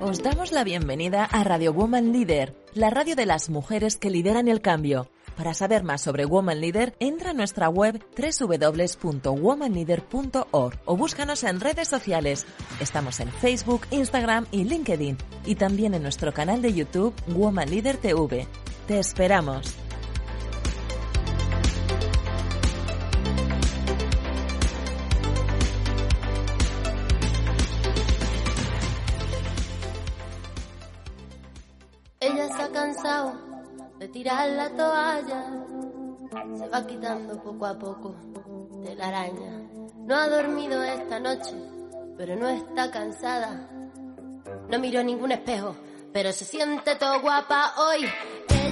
Os damos la bienvenida a Radio Woman Leader, la radio de las mujeres que lideran el cambio. Para saber más sobre Woman Leader, entra a nuestra web www.womanleader.org o búscanos en redes sociales. Estamos en Facebook, Instagram y LinkedIn y también en nuestro canal de YouTube Woman Leader TV. Te esperamos. Ella se ha cansado de tirar la toalla, se va quitando poco a poco de la araña. No ha dormido esta noche, pero no está cansada. No miró ningún espejo, pero se siente todo guapa hoy.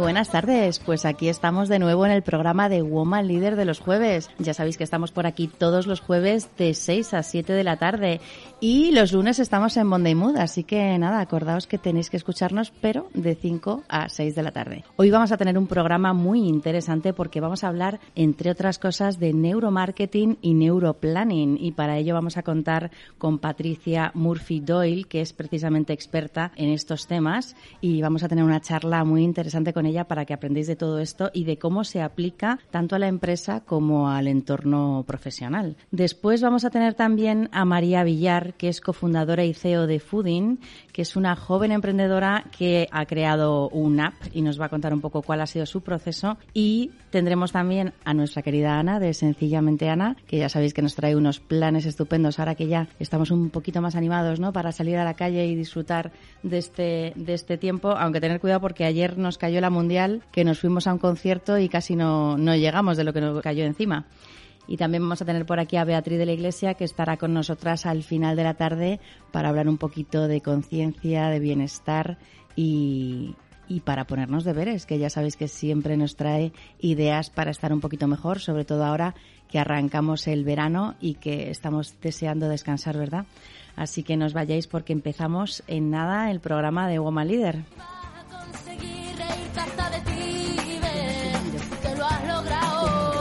buenas tardes, pues aquí estamos de nuevo en el programa de Woman Líder de los jueves. Ya sabéis que estamos por aquí todos los jueves de 6 a 7 de la tarde y los lunes estamos en Monday Mood, así que nada, acordaos que tenéis que escucharnos, pero de 5 a 6 de la tarde. Hoy vamos a tener un programa muy interesante porque vamos a hablar, entre otras cosas, de neuromarketing y neuroplanning y para ello vamos a contar con Patricia Murphy Doyle, que es precisamente experta en estos temas y vamos a tener una charla muy interesante con ella para que aprendáis de todo esto y de cómo se aplica tanto a la empresa como al entorno profesional. Después vamos a tener también a María Villar, que es cofundadora y CEO de Fooding, que es una joven emprendedora que ha creado un app y nos va a contar un poco cuál ha sido su proceso. Y tendremos también a nuestra querida Ana de Sencillamente Ana, que ya sabéis que nos trae unos planes estupendos ahora que ya estamos un poquito más animados, ¿no? Para salir a la calle y disfrutar de este, de este tiempo, aunque tener cuidado porque ayer nos cayó la mundial, que nos fuimos a un concierto y casi no, no llegamos de lo que nos cayó encima. Y también vamos a tener por aquí a Beatriz de la Iglesia, que estará con nosotras al final de la tarde para hablar un poquito de conciencia, de bienestar y, y para ponernos deberes, que ya sabéis que siempre nos trae ideas para estar un poquito mejor, sobre todo ahora que arrancamos el verano y que estamos deseando descansar, ¿verdad? Así que nos vayáis porque empezamos en nada el programa de Woman Leader. Vas a conseguir hasta de ti, que lo has logrado.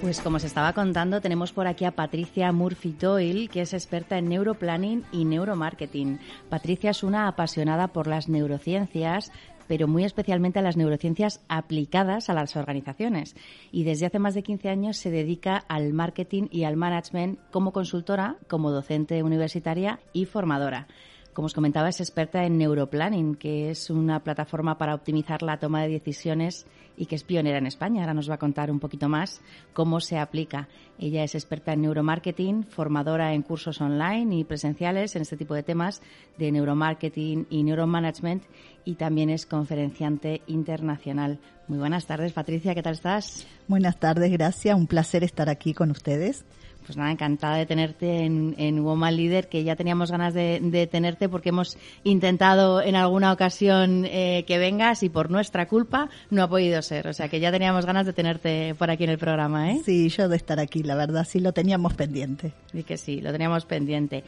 Pues como os estaba contando, tenemos por aquí a Patricia Murphy Doyle, que es experta en neuroplanning y neuromarketing. Patricia es una apasionada por las neurociencias, pero muy especialmente a las neurociencias aplicadas a las organizaciones. Y desde hace más de 15 años se dedica al marketing y al management como consultora, como docente universitaria y formadora. Como os comentaba, es experta en Neuroplanning, que es una plataforma para optimizar la toma de decisiones y que es pionera en España. Ahora nos va a contar un poquito más cómo se aplica. Ella es experta en neuromarketing, formadora en cursos online y presenciales en este tipo de temas de neuromarketing y neuromanagement y también es conferenciante internacional. Muy buenas tardes, Patricia, ¿qué tal estás? Buenas tardes, gracias. Un placer estar aquí con ustedes. Pues nada, encantada de tenerte en, en Woman Leader, que ya teníamos ganas de, de tenerte porque hemos intentado en alguna ocasión eh, que vengas y por nuestra culpa no ha podido ser. O sea que ya teníamos ganas de tenerte por aquí en el programa, ¿eh? Sí, yo de estar aquí, la verdad, sí lo teníamos pendiente. Y que sí, lo teníamos pendiente.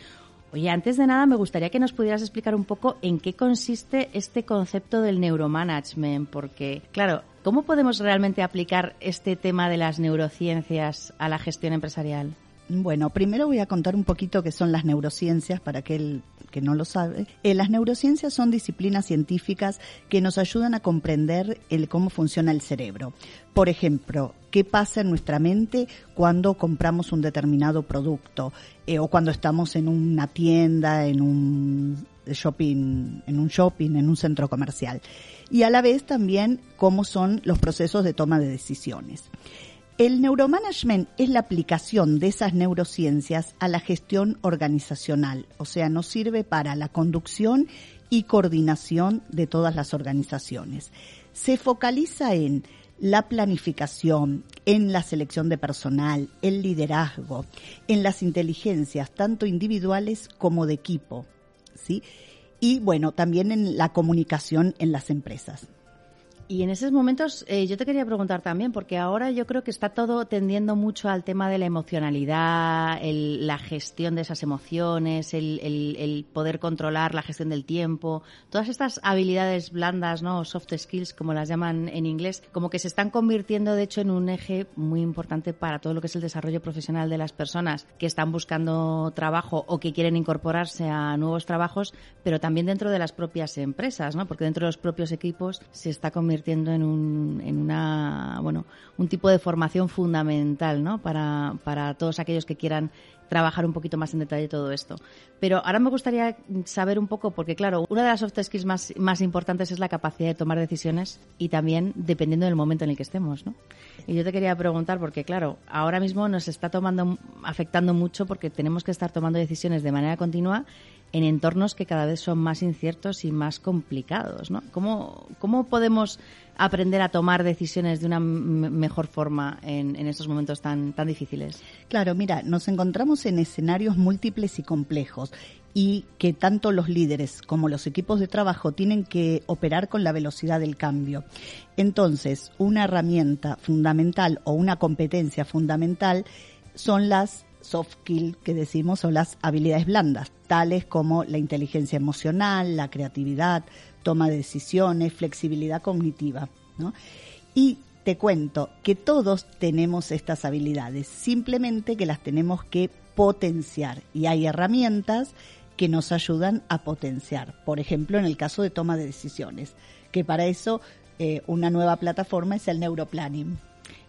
Oye, antes de nada me gustaría que nos pudieras explicar un poco en qué consiste este concepto del neuromanagement, porque, claro, ¿cómo podemos realmente aplicar este tema de las neurociencias a la gestión empresarial? Bueno, primero voy a contar un poquito qué son las neurociencias para aquel que no lo sabe. Eh, las neurociencias son disciplinas científicas que nos ayudan a comprender el cómo funciona el cerebro. Por ejemplo, qué pasa en nuestra mente cuando compramos un determinado producto eh, o cuando estamos en una tienda, en un shopping, en un shopping, en un centro comercial. Y a la vez también cómo son los procesos de toma de decisiones. El neuromanagement es la aplicación de esas neurociencias a la gestión organizacional, o sea, nos sirve para la conducción y coordinación de todas las organizaciones. Se focaliza en la planificación, en la selección de personal, el liderazgo, en las inteligencias tanto individuales como de equipo, ¿sí? Y bueno, también en la comunicación en las empresas. Y en esos momentos eh, yo te quería preguntar también, porque ahora yo creo que está todo tendiendo mucho al tema de la emocionalidad, la gestión de esas emociones, el, poder controlar la gestión del tiempo, todas estas habilidades blandas, ¿no? soft skills, como las llaman en inglés, como que se están convirtiendo de hecho en un eje muy importante para todo lo que es el desarrollo profesional de las personas que están buscando trabajo o que quieren incorporarse a nuevos trabajos, pero también dentro de las propias empresas, ¿no? porque dentro de los propios equipos se está convirtiendo en un, en una, bueno, un tipo de formación fundamental, ¿no? Para, para todos aquellos que quieran trabajar un poquito más en detalle todo esto. Pero ahora me gustaría saber un poco, porque claro, una de las soft skills más, más importantes es la capacidad de tomar decisiones y también dependiendo del momento en el que estemos, ¿no? Y yo te quería preguntar, porque claro, ahora mismo nos está tomando, afectando mucho porque tenemos que estar tomando decisiones de manera continua en entornos que cada vez son más inciertos y más complicados, ¿no? ¿Cómo, cómo podemos aprender a tomar decisiones de una mejor forma en, en, estos momentos tan, tan difíciles? Claro, mira, nos encontramos en escenarios múltiples y complejos y que tanto los líderes como los equipos de trabajo tienen que operar con la velocidad del cambio. Entonces, una herramienta fundamental o una competencia fundamental son las soft skills que decimos son las habilidades blandas, tales como la inteligencia emocional, la creatividad, toma de decisiones, flexibilidad cognitiva. ¿no? Y te cuento que todos tenemos estas habilidades, simplemente que las tenemos que potenciar y hay herramientas que nos ayudan a potenciar. Por ejemplo, en el caso de toma de decisiones, que para eso eh, una nueva plataforma es el neuroplanning.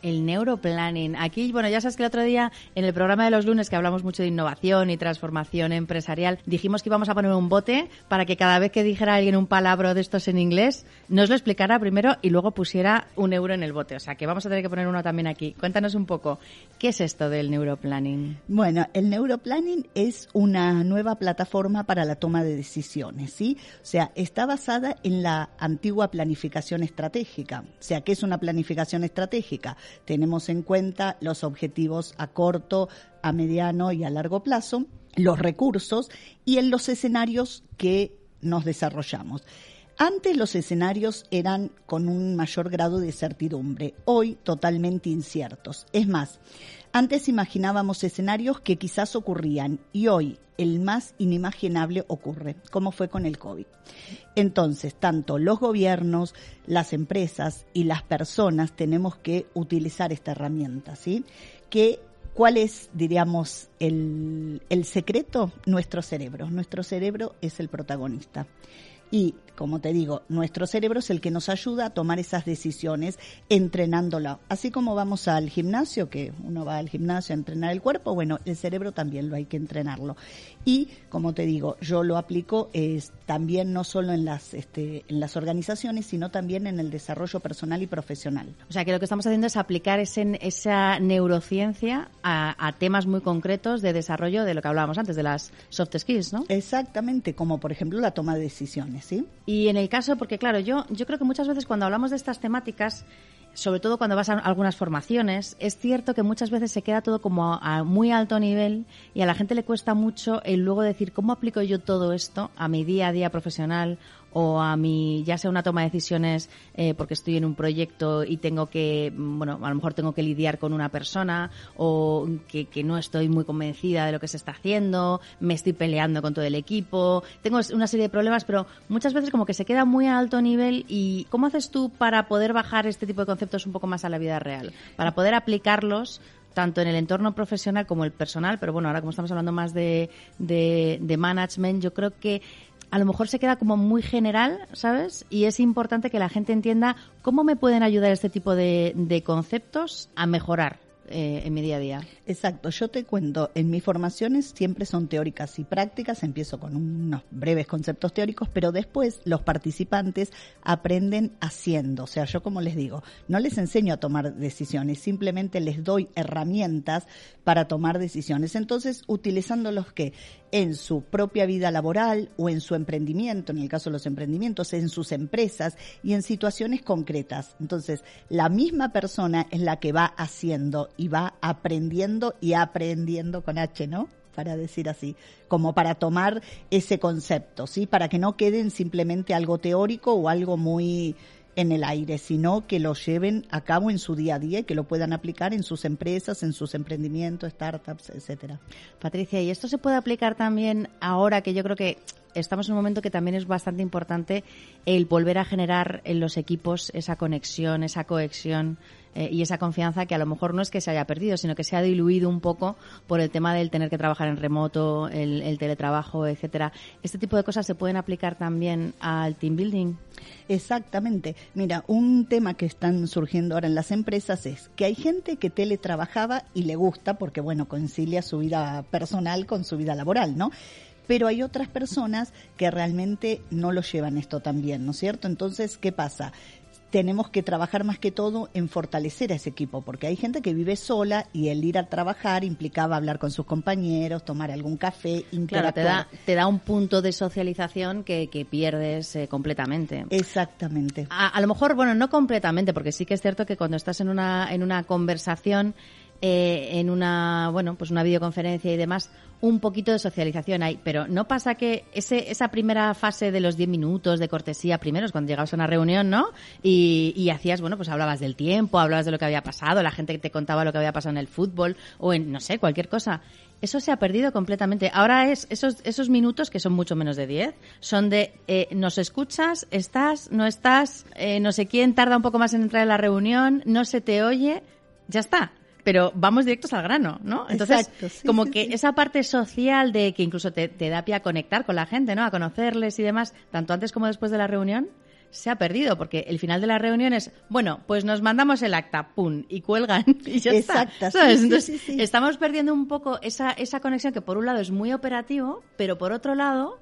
El neuroplanning. Aquí, bueno, ya sabes que el otro día en el programa de los lunes que hablamos mucho de innovación y transformación empresarial, dijimos que íbamos a poner un bote para que cada vez que dijera alguien un palabra de estos en inglés, nos lo explicara primero y luego pusiera un euro en el bote. O sea, que vamos a tener que poner uno también aquí. Cuéntanos un poco, ¿qué es esto del neuroplanning? Bueno, el neuroplanning es una nueva plataforma para la toma de decisiones, ¿sí? O sea, está basada en la antigua planificación estratégica. O sea, ¿qué es una planificación estratégica? Tenemos en cuenta los objetivos a corto, a mediano y a largo plazo, los recursos y en los escenarios que nos desarrollamos. Antes los escenarios eran con un mayor grado de certidumbre, hoy totalmente inciertos. Es más, antes imaginábamos escenarios que quizás ocurrían y hoy el más inimaginable ocurre, como fue con el COVID. Entonces, tanto los gobiernos, las empresas y las personas tenemos que utilizar esta herramienta, ¿sí? Que ¿Cuál es, diríamos, el, el secreto? Nuestro cerebro. Nuestro cerebro es el protagonista. Y, como te digo, nuestro cerebro es el que nos ayuda a tomar esas decisiones entrenándolo. Así como vamos al gimnasio, que uno va al gimnasio a entrenar el cuerpo, bueno, el cerebro también lo hay que entrenarlo. Y, como te digo, yo lo aplico también no solo en las, este, en las organizaciones, sino también en el desarrollo personal y profesional. O sea, que lo que estamos haciendo es aplicar ese, esa neurociencia a, a temas muy concretos de desarrollo de lo que hablábamos antes, de las soft skills, ¿no? Exactamente, como por ejemplo la toma de decisiones. Y en el caso, porque claro, yo, yo creo que muchas veces cuando hablamos de estas temáticas, sobre todo cuando vas a algunas formaciones, es cierto que muchas veces se queda todo como a, muy alto nivel y a la gente le cuesta mucho el luego decir cómo aplico yo todo esto a mi día a día profesional o a mi, ya sea una toma de decisiones eh, porque estoy en un proyecto y tengo que, bueno, a lo mejor tengo que lidiar con una persona o que, que no estoy muy convencida de lo que se está haciendo, me estoy peleando con todo el equipo, tengo una serie de problemas, pero muchas veces como que se queda muy a alto nivel y ¿cómo haces tú para poder bajar este tipo de conceptos un poco más a la vida real? Para poder aplicarlos tanto en el entorno profesional como el personal, pero bueno, ahora como estamos hablando más de, de, de management, yo creo que a lo mejor se queda como muy general, ¿sabes? Y es importante que la gente entienda cómo me pueden ayudar este tipo de, conceptos a mejorar eh, en mi día a día. Exacto, yo te cuento, en mis formaciones siempre son teóricas y prácticas, empiezo con unos breves conceptos teóricos, pero después los participantes aprenden haciendo, o sea, yo como les digo, no les enseño a tomar decisiones, simplemente les doy herramientas para tomar decisiones. Entonces, utilizándolos que en su propia vida laboral o en su emprendimiento, en el caso de los emprendimientos, en sus empresas y en situaciones concretas. Entonces, la misma persona es la que va haciendo y va aprendiendo y aprendiendo con H, ¿no? para decir así, como para tomar ese concepto, ¿sí? Para que no queden simplemente algo teórico o algo muy en el aire, sino que lo lleven a cabo en su día a día y que lo puedan aplicar en sus empresas, en sus emprendimientos, startups, etcétera. Patricia, ¿y esto se puede aplicar también ahora que yo creo que estamos en un momento que también es bastante importante el volver a generar en los equipos esa conexión, esa cohesión eh, y esa confianza que a lo mejor no es que se haya perdido, sino que se ha diluido un poco por el tema del tener que trabajar en remoto, el, el teletrabajo, etcétera. ¿Este tipo de cosas se pueden aplicar también al team building? Exactamente. Mira, un tema que están surgiendo ahora en las empresas es que hay gente que teletrabajaba y le gusta porque, bueno, concilia su vida personal con su vida laboral, ¿no? pero hay otras personas que realmente no lo llevan esto tan bien, ¿no es cierto? Entonces, ¿qué pasa? Tenemos que trabajar más que todo en fortalecer a ese equipo, porque hay gente que vive sola y el ir a trabajar implicaba hablar con sus compañeros, tomar algún café, interactuar. Claro, te da, te da un punto de socialización que, que pierdes eh, completamente. Exactamente. A, a, lo mejor, bueno, no completamente, porque sí que es cierto que cuando estás en una, en una conversación, eh, en una, bueno, pues una videoconferencia y demás, un poquito de socialización hay, pero no pasa que ese, esa primera fase de los 10 minutos de cortesía, primero es cuando llegabas a una reunión, ¿no? Y, y, hacías, bueno, pues hablabas del tiempo, hablabas de lo que había pasado, la gente que te contaba lo que había pasado en el fútbol o en, no sé, cualquier cosa. Eso se ha perdido completamente. Ahora es esos, esos minutos, que son mucho menos de 10, son de eh, nos escuchas, estás, no estás, eh, no sé quién tarda un poco más en entrar a la reunión, no se te oye, ya está pero vamos directos al grano, ¿no? Entonces, como que esa parte social de que incluso te, da pie a conectar con la gente, ¿no? A conocerles y demás, tanto antes como después de la reunión, se ha perdido, porque el final de la reunión es, bueno, pues nos mandamos el acta, pum, y cuelgan, y ya Exacto, está. Entonces, estamos perdiendo un poco esa, esa conexión que por un lado es muy operativo, pero por otro lado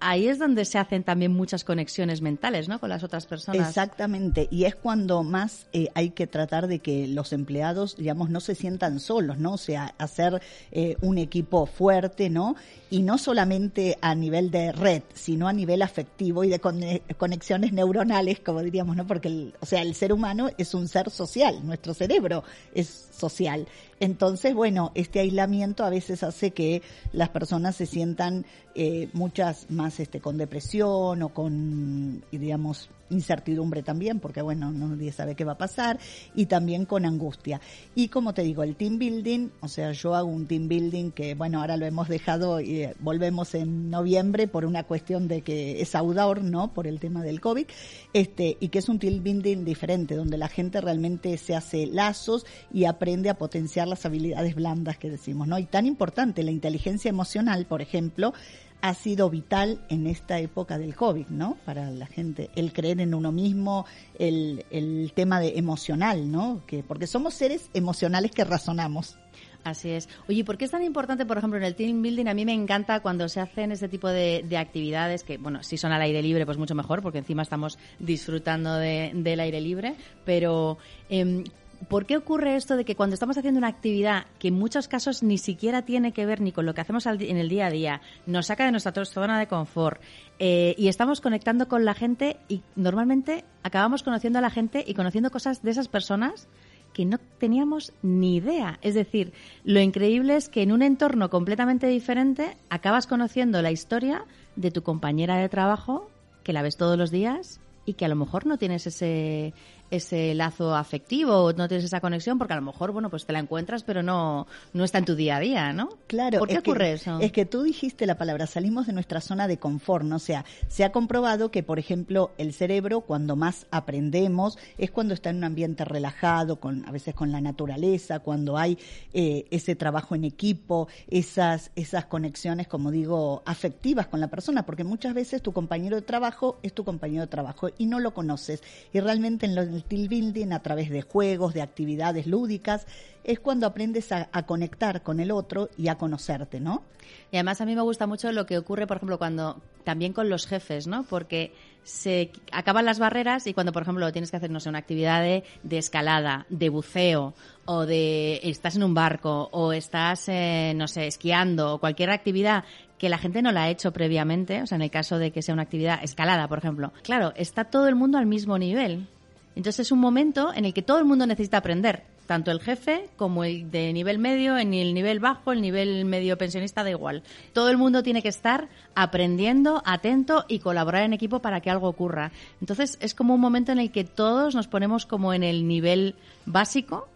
ahí es donde se hacen también muchas conexiones mentales, ¿no? Con las otras personas. Exactamente. Y es cuando más eh, hay que tratar de que los empleados, digamos, no se sientan solos, ¿no? O sea, hacer eh, un equipo fuerte, ¿no? Y no solamente a nivel de red, sino a nivel afectivo y de conexiones neuronales, como diríamos, ¿no? Porque, el, o sea, el ser humano es un ser social, nuestro cerebro es social. Entonces, bueno, este aislamiento a veces hace que las personas se sientan eh, muchas más este, con depresión o con, digamos, incertidumbre también, porque bueno, nadie sabe qué va a pasar, y también con angustia. Y como te digo, el team building, o sea, yo hago un team building que bueno, ahora lo hemos dejado y eh, volvemos en noviembre por una cuestión de que es outdoor, ¿no? Por el tema del COVID, este, y que es un team building diferente, donde la gente realmente se hace lazos y aprende a potenciar las habilidades blandas que decimos, ¿no? Y tan importante, la inteligencia emocional, por ejemplo, ha sido vital en esta época del COVID, ¿no? Para la gente, el creer en uno mismo, el, el tema de emocional, ¿no? Que, porque somos seres emocionales que razonamos. Así es. Oye, ¿por qué es tan importante, por ejemplo, en el team building? A mí me encanta cuando se hacen ese tipo de, de actividades que, bueno, si son al aire libre, pues mucho mejor, porque encima estamos disfrutando de, del aire libre. Pero, eh, ¿Por qué ocurre esto de que cuando estamos haciendo una actividad que en muchos casos ni siquiera tiene que ver ni con lo que hacemos en el día a día, nos saca de nuestra zona de confort eh, y estamos conectando con la gente y normalmente acabamos conociendo a la gente y conociendo cosas de esas personas que no teníamos ni idea. Es decir, lo increíble es que en un entorno completamente diferente acabas conociendo la historia de tu compañera de trabajo, que la ves todos los días y que a lo mejor no tienes ese ese lazo afectivo, no tienes esa conexión, porque a lo mejor, bueno, pues te la encuentras, pero no, no está en tu día a día, ¿no? Claro. ¿Por qué ocurre eso? Es que tú dijiste la palabra, salimos de nuestra zona de confort, ¿no? O sea, se ha comprobado que, por ejemplo, el cerebro, cuando más aprendemos, es cuando está en un ambiente relajado, con, a veces con la naturaleza, cuando hay eh, ese trabajo en equipo, esas, esas conexiones, como digo, afectivas con la persona, porque muchas veces tu compañero de trabajo es tu compañero de trabajo y no lo conoces. Y realmente en los el team building a través de juegos, de actividades lúdicas, es cuando aprendes a, conectar con el otro y a conocerte, ¿no? Y además a mí me gusta mucho lo que ocurre, por ejemplo, cuando también con los jefes, ¿no? Porque se acaban las barreras y cuando, por ejemplo, tienes que hacer, no sé, una actividad de, de escalada, de buceo, o de estás en un barco, o estás, eh, no sé, esquiando, o cualquier actividad que la gente no la ha hecho previamente, o sea, en el caso de que sea una actividad escalada, por ejemplo. Claro, está todo el mundo al mismo nivel. Entonces es un momento en el que todo el mundo necesita aprender tanto el jefe como el de nivel medio, en el nivel bajo, el nivel medio pensionista, da igual. Todo el mundo tiene que estar aprendiendo, atento y colaborar en equipo para que algo ocurra. Entonces es como un momento en el que todos nos ponemos como en el nivel básico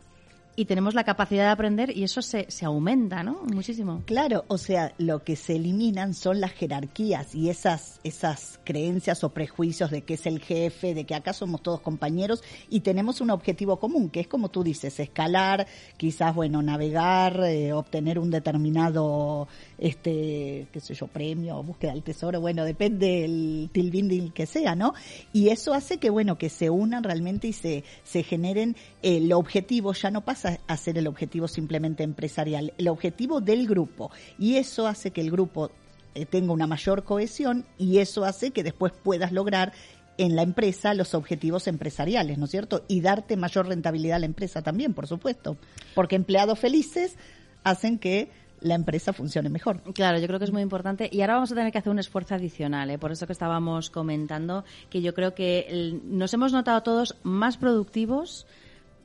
y tenemos la capacidad de aprender y eso se, se aumenta, ¿no? Muchísimo. Claro, o sea, lo que se eliminan son las jerarquías y esas, esas creencias o prejuicios de que es el jefe, de que acá somos todos compañeros y tenemos un objetivo común, que es como tú dices, escalar, quizás, bueno, navegar, eh, obtener un determinado, este, qué sé yo, premio, búsqueda del tesoro, bueno, depende del tilbinding que sea, ¿no? Y eso hace que, bueno, que se unan realmente y se, se generen, el objetivo ya no pasa a ser el objetivo simplemente empresarial, el objetivo del grupo. Y eso hace que el grupo eh, tenga una mayor cohesión y eso hace que después puedas lograr en la empresa los objetivos empresariales, ¿no es cierto? Y darte mayor rentabilidad a la empresa también, por supuesto. Porque empleados felices hacen que la empresa funcione mejor. Claro, yo creo que es muy importante. Y ahora vamos a tener que hacer un esfuerzo adicional, ¿eh? por eso que estábamos comentando, que yo creo que nos hemos notado todos más productivos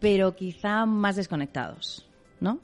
pero quizá más desconectados, ¿no?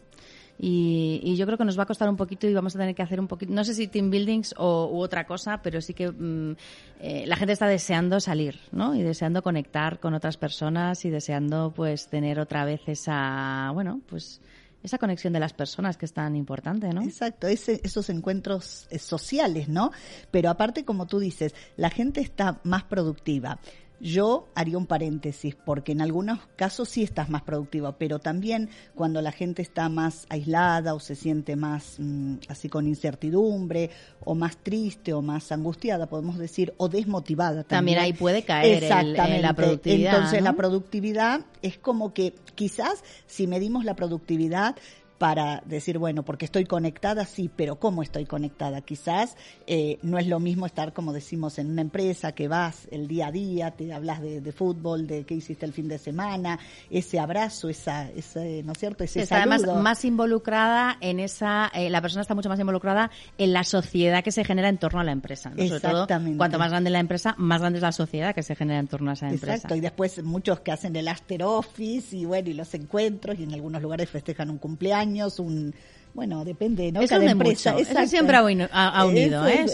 Y, yo creo que nos va a costar un poquito y vamos a tener que hacer un poquito, no sé si team buildings o, u otra cosa, pero sí que mm, eh, la gente está deseando salir, ¿no? Y deseando conectar con otras personas y deseando, pues, tener otra vez esa, bueno, pues, esa conexión de las personas que es tan importante, ¿no? Exacto, esos encuentros eh, sociales, ¿no? Pero aparte, como tú dices, la gente está más productiva. Yo haría un paréntesis, porque en algunos casos sí estás más productiva, pero también cuando la gente está más aislada o se siente más mm, así con incertidumbre, o más triste, o más angustiada, podemos decir, o desmotivada también. También ahí puede caer el, la productividad. Entonces la productividad es como que quizás si medimos la productividad, para decir, bueno, porque estoy conectada, sí, pero ¿cómo estoy conectada? Quizás eh, no es lo mismo estar, como decimos, en una empresa que vas el día a día, te hablas de, fútbol, de qué hiciste el fin de semana, ese abrazo, esa, ese, ¿no es cierto? Ese está además más involucrada en esa, eh, la persona está mucho más involucrada en la sociedad que se genera en torno a la empresa. ¿no? Exactamente. cuanto más grande la empresa, más grande es la sociedad que se genera en torno a esa empresa. Exacto, y después muchos que hacen el after office y bueno, y los encuentros y en algunos lugares festejan un cumpleaños un bueno, depende, ¿no? Eso Cada empresa. Eso siempre ha, unido, ¿eh?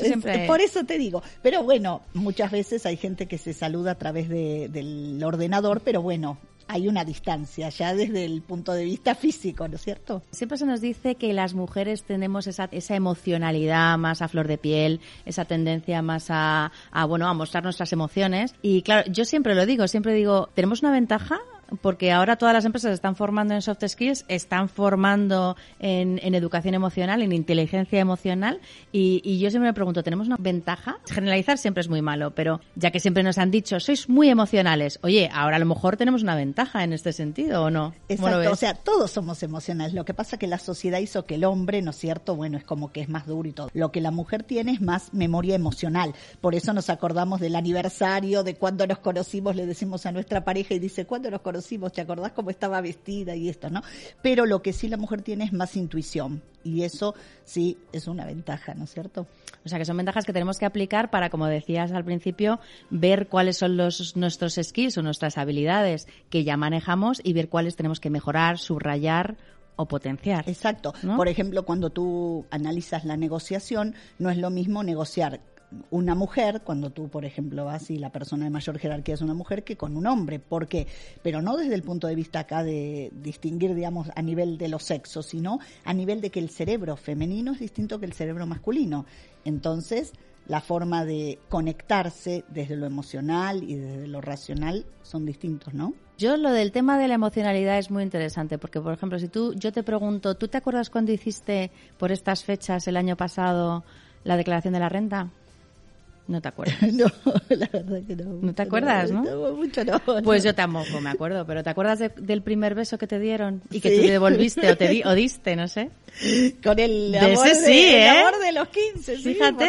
Por eso te digo. Pero bueno, muchas veces hay gente que se saluda a través de, del ordenador, pero bueno, hay una distancia ya desde el punto de vista físico, ¿no es cierto? Siempre se nos dice que las mujeres tenemos esa, esa emocionalidad más a flor de piel, esa tendencia más a, a, bueno, a mostrar nuestras emociones. Y claro, yo siempre lo digo, siempre digo, tenemos una ventaja porque ahora todas las empresas están formando en soft skills, están formando en, educación emocional, en inteligencia emocional, y, yo siempre me pregunto, ¿tenemos una ventaja? Generalizar siempre es muy malo, pero ya que siempre nos han dicho, sois muy emocionales, oye, ahora a lo mejor tenemos una ventaja en este sentido, ¿o no? Exacto, o sea, todos somos emocionales. Lo que pasa es que la sociedad hizo que el hombre, ¿no es cierto? Bueno, es como que es más duro y todo. Lo que la mujer tiene es más memoria emocional. Por eso nos acordamos del aniversario, de cuando nos conocimos, le decimos a nuestra pareja y dice, ¿cuándo nos conocimos? ¿Te acordás cómo estaba vestida y esto, no? Pero lo que sí la mujer tiene es más intuición y eso sí es una ventaja, ¿no es cierto? O sea, que son ventajas que tenemos que aplicar para, como decías al principio, ver cuáles son los, nuestros skills o nuestras habilidades que ya manejamos y ver cuáles tenemos que mejorar, subrayar o potenciar. Exacto. Por ejemplo, cuando tú analizas la negociación, no es lo mismo negociar una mujer, cuando tú, por ejemplo, vas y la persona de mayor jerarquía es una mujer, que con un hombre. ¿Por qué? Pero no desde el punto de vista acá de distinguir, digamos, a nivel de los sexos, sino a nivel de que el cerebro femenino es distinto que el cerebro masculino. Entonces, la forma de conectarse desde lo emocional y desde lo racional son distintos, ¿no? Yo lo del tema de la emocionalidad es muy interesante porque, por ejemplo, si tú, yo te pregunto, ¿tú te acuerdas cuando hiciste por estas fechas el año pasado la declaración de la renta? No te acuerdas. no, la verdad que no. ¿No te acuerdas, no? mucho no. Pues no. yo tampoco me acuerdo, pero ¿te acuerdas de- del primer beso que te dieron y que Sí. tú te devolviste o te di- o diste, no sé? Con el De de, ¿eh? amor de los 15, sí, ¿eh? supuesto,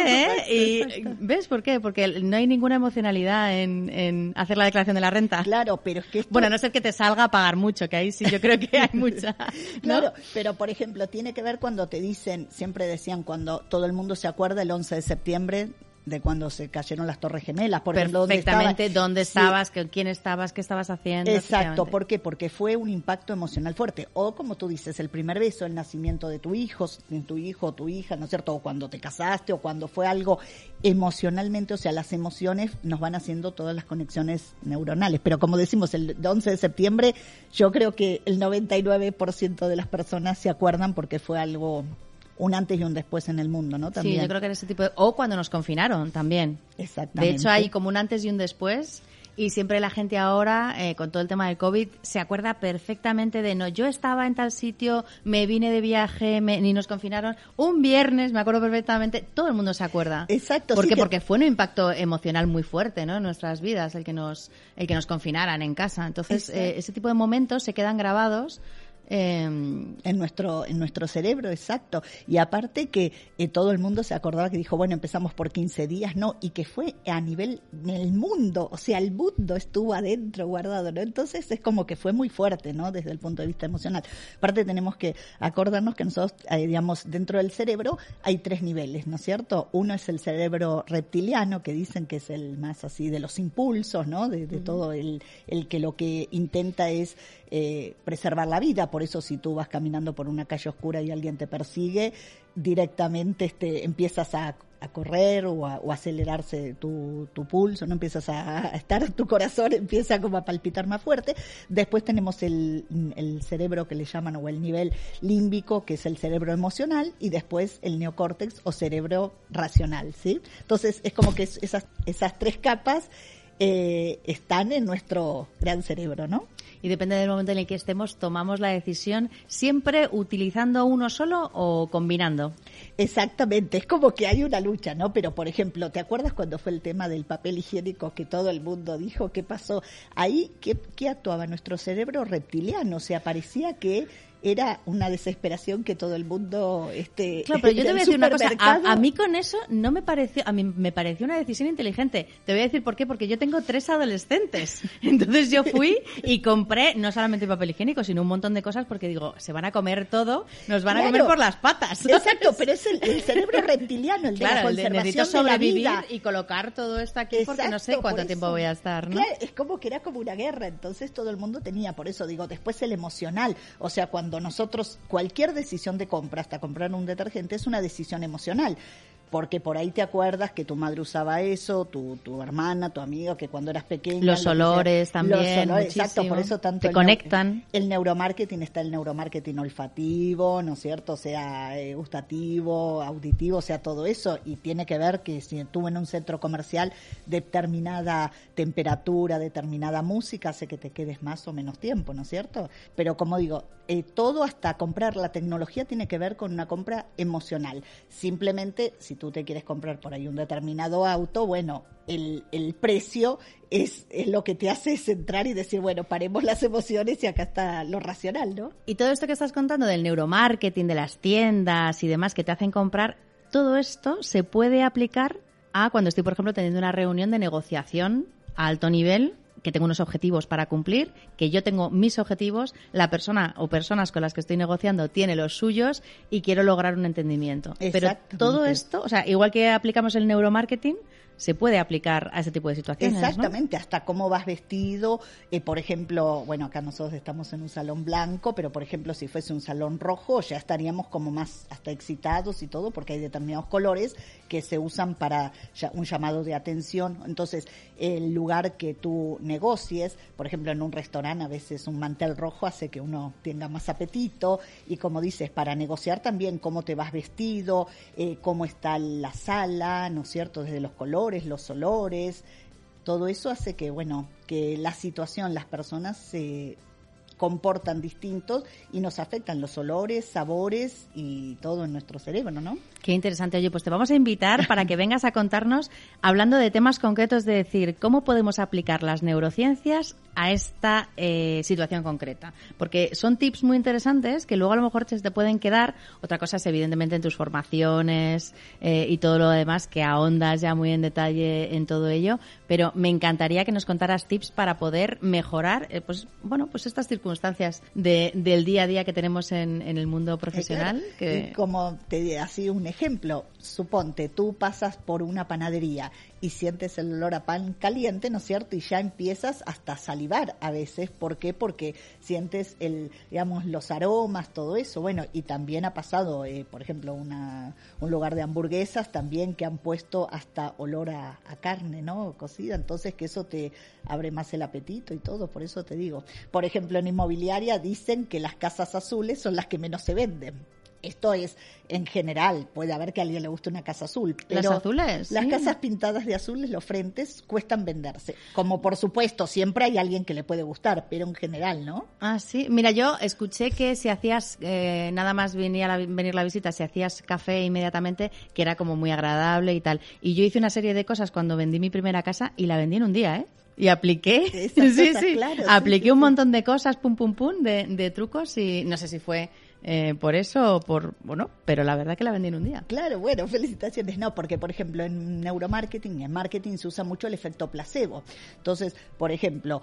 Y exacto. ¿ves por qué? Porque no hay ninguna emocionalidad en, en hacer la declaración de la renta. Claro, pero es que esto- Bueno, a no ser que te salga a pagar mucho, que ahí sí yo creo que hay mucha. ¿no? Claro, pero por ejemplo, tiene que ver cuando te dicen, siempre decían cuando todo el mundo se acuerda el 11 de septiembre de cuando se cayeron las Torres Gemelas, por ejemplo, ¿dónde Perfectamente, estaba? dónde Sí, estabas, con quién estabas, qué estabas haciendo. Exacto. ¿por qué? Porque fue un impacto emocional fuerte. O como tú dices, el primer beso, el nacimiento de tu hijo, de tu hijo o tu hija, ¿no es cierto? O cuando te casaste o cuando fue algo emocionalmente, o sea, las emociones nos van haciendo todas las conexiones neuronales. Pero como decimos, el 11 de septiembre, yo creo que el 99% de las personas se acuerdan porque fue algo, un antes y un después en el mundo, ¿no? Sí, También. yo creo que era ese tipo de... O cuando nos confinaron también. De Exactamente. hecho, hay como un antes y un después. Y siempre la gente ahora, eh, con todo el tema del COVID, se acuerda perfectamente de, no, yo estaba en tal sitio, me vine de viaje, me, ni nos confinaron. Un viernes, me acuerdo perfectamente, todo el mundo se acuerda. Exacto, ¿Por sí qué? que- Porque fue un impacto emocional muy fuerte, ¿no? En nuestras vidas, el que nos, el que nos confinaran en casa. Entonces, eh, ese tipo de momentos se quedan grabados. Eh, en nuestro en nuestro cerebro, exacto. Y aparte que eh, todo el mundo se acordaba que dijo, bueno, empezamos por 15 días, no, y que fue a nivel del mundo, o sea, el mundo estuvo adentro guardado, ¿no? Entonces es como que fue muy fuerte, ¿no? Desde el punto de vista emocional. Aparte tenemos que acordarnos que nosotros, eh, digamos, dentro del cerebro hay tres niveles, ¿no es cierto? Uno es el cerebro reptiliano, que dicen que es el más así de los impulsos, ¿no? De, de todo el, el que lo que intenta es eh, preservar la vida. Por eso si tú vas caminando por una calle oscura y alguien te persigue, directamente este, empiezas a, correr o a, acelerarse tu, pulso, no empiezas a, estar, tu corazón empieza como a palpitar más fuerte. Después tenemos el, cerebro que le llaman o el nivel límbico, que es el cerebro emocional, y después el neocórtex o cerebro racional, ¿sí? Entonces es como que es- esas, esas tres capas eh, están en nuestro gran cerebro, ¿no? Y depende del momento en el que estemos, tomamos la decisión siempre utilizando uno solo o combinando. Exactamente, es como que hay una lucha, ¿no? Pero, por ejemplo, ¿te acuerdas cuando fue el tema del papel higiénico que todo el mundo dijo qué pasó? Ahí, ¿qué, qué actuaba nuestro cerebro reptiliano? O sea, parecía que era una desesperación que todo el mundo... Este, Claro, pero yo te voy a decir una cosa. A, a mí con eso no me pareció, a mí me pareció una decisión inteligente. Te voy a decir por qué, porque yo tengo tres adolescentes. Entonces yo fui y compré no solamente papel higiénico, sino un montón de cosas porque digo, se van a comer todo, nos van a Claro. comer por las patas. Exacto, pero es el, el cerebro reptiliano, el de la Claro, el de conservación de la sobrevivir vida. y colocar todo esto aquí porque no sé Exacto, cuánto tiempo voy a estar, ¿no? Claro, es como que era como una guerra, entonces todo el mundo tenía, por eso digo, después el emocional, o sea, cuando nosotros, cualquier decisión de compra, hasta comprar un detergente, es una decisión emocional. Porque por ahí te acuerdas que tu madre usaba eso, tu, tu hermana, tu amigo, que cuando eras pequeña. Los sea. olores también, Los olores, exacto, por eso tanto. Te el neu- conectan. el neuromarketing está el neuromarketing olfativo, ¿no es cierto? O sea, eh, gustativo, auditivo, o sea, todo eso. Y tiene que ver que si tú en un centro comercial determinada temperatura, determinada música, hace que te quedes más o menos tiempo, ¿no es cierto? Pero como digo, eh, todo hasta comprar la tecnología tiene que ver con una compra emocional. Simplemente, si tú te quieres comprar por ahí un determinado auto, bueno, el, el precio es, es lo que te hace centrar y decir, bueno, paremos las emociones y acá está lo racional, ¿no? Y todo esto que estás contando del neuromarketing, de las tiendas y demás que te hacen comprar, todo esto se puede aplicar a cuando estoy, por ejemplo, teniendo una reunión de negociación a alto nivel, que tengo unos objetivos para cumplir, que yo tengo mis objetivos, la persona o personas con las que estoy negociando tiene los suyos y quiero lograr un entendimiento. Pero todo esto, o sea, igual que aplicamos el neuromarketing, se puede aplicar a ese tipo de situaciones. Exactamente, hasta cómo vas vestido. eh, por ejemplo, bueno, acá nosotros estamos en un salón blanco, pero por ejemplo, si fuese un salón rojo, ya estaríamos como más hasta excitados y todo, porque hay determinados colores que se usan para un llamado de atención. Entonces, el lugar que tú negocies, por ejemplo, en un restaurante, a veces un mantel rojo hace que uno tenga más apetito. Y como dices, para negociar también cómo te vas vestido, eh, cómo está la sala, ¿no es cierto? Desde los colores, los olores, todo eso hace que, bueno, que la situación, las personas se comportan distintos y nos afectan los olores, sabores y todo en nuestro cerebro, ¿no? Qué interesante. Oye, pues te vamos a invitar para que vengas a contarnos, hablando de temas concretos, de decir cómo podemos aplicar las neurociencias a esta eh, situación concreta. Porque son tips muy interesantes que luego a lo mejor te, te pueden quedar. Otra cosa es, evidentemente, en tus formaciones eh, y todo lo demás, que ahondas ya muy en detalle en todo ello. Pero me encantaría que nos contaras tips para poder mejorar, eh, pues, bueno, pues estas circunstancias de, del día a día que tenemos en, en el mundo profesional. Que... Y como te así un ejemplo, suponte, tú pasas por una panadería y sientes el olor a pan caliente, ¿no es cierto? Y ya empiezas hasta a salivar a veces. ¿Por qué? Porque sientes el, digamos, los aromas, todo eso. Bueno, y también ha pasado, eh, por ejemplo, una, un lugar de hamburguesas también que han puesto hasta olor a, a, carne, ¿no? Cocida. Entonces que eso te abre más el apetito y todo. Por eso te digo. Por ejemplo, en inmobiliaria dicen que las casas azules son las que menos se venden esto es en general, puede haber que a alguien le guste una casa azul. Pero ¿Las azules? Las casas pintadas de azules, los frentes, cuestan venderse. Como por supuesto, siempre hay alguien que le puede gustar, pero en general, ¿no? Ah, sí. Mira, yo escuché que si hacías, eh, nada más venía la, venir la visita, si hacías café inmediatamente, que era como muy agradable y tal. Y yo hice una serie de cosas cuando vendí mi primera casa y la vendí en un día, ¿eh? y apliqué, sí, sí, claro, apliqué sí, un montón de cosas, pum, pum, pum, de, de trucos y no sé si fue eh, por eso por, bueno, pero la verdad que la vendí en un día. Claro, bueno, felicitaciones. No, porque por ejemplo en neuromarketing, en marketing se usa mucho el efecto placebo. Entonces, por ejemplo,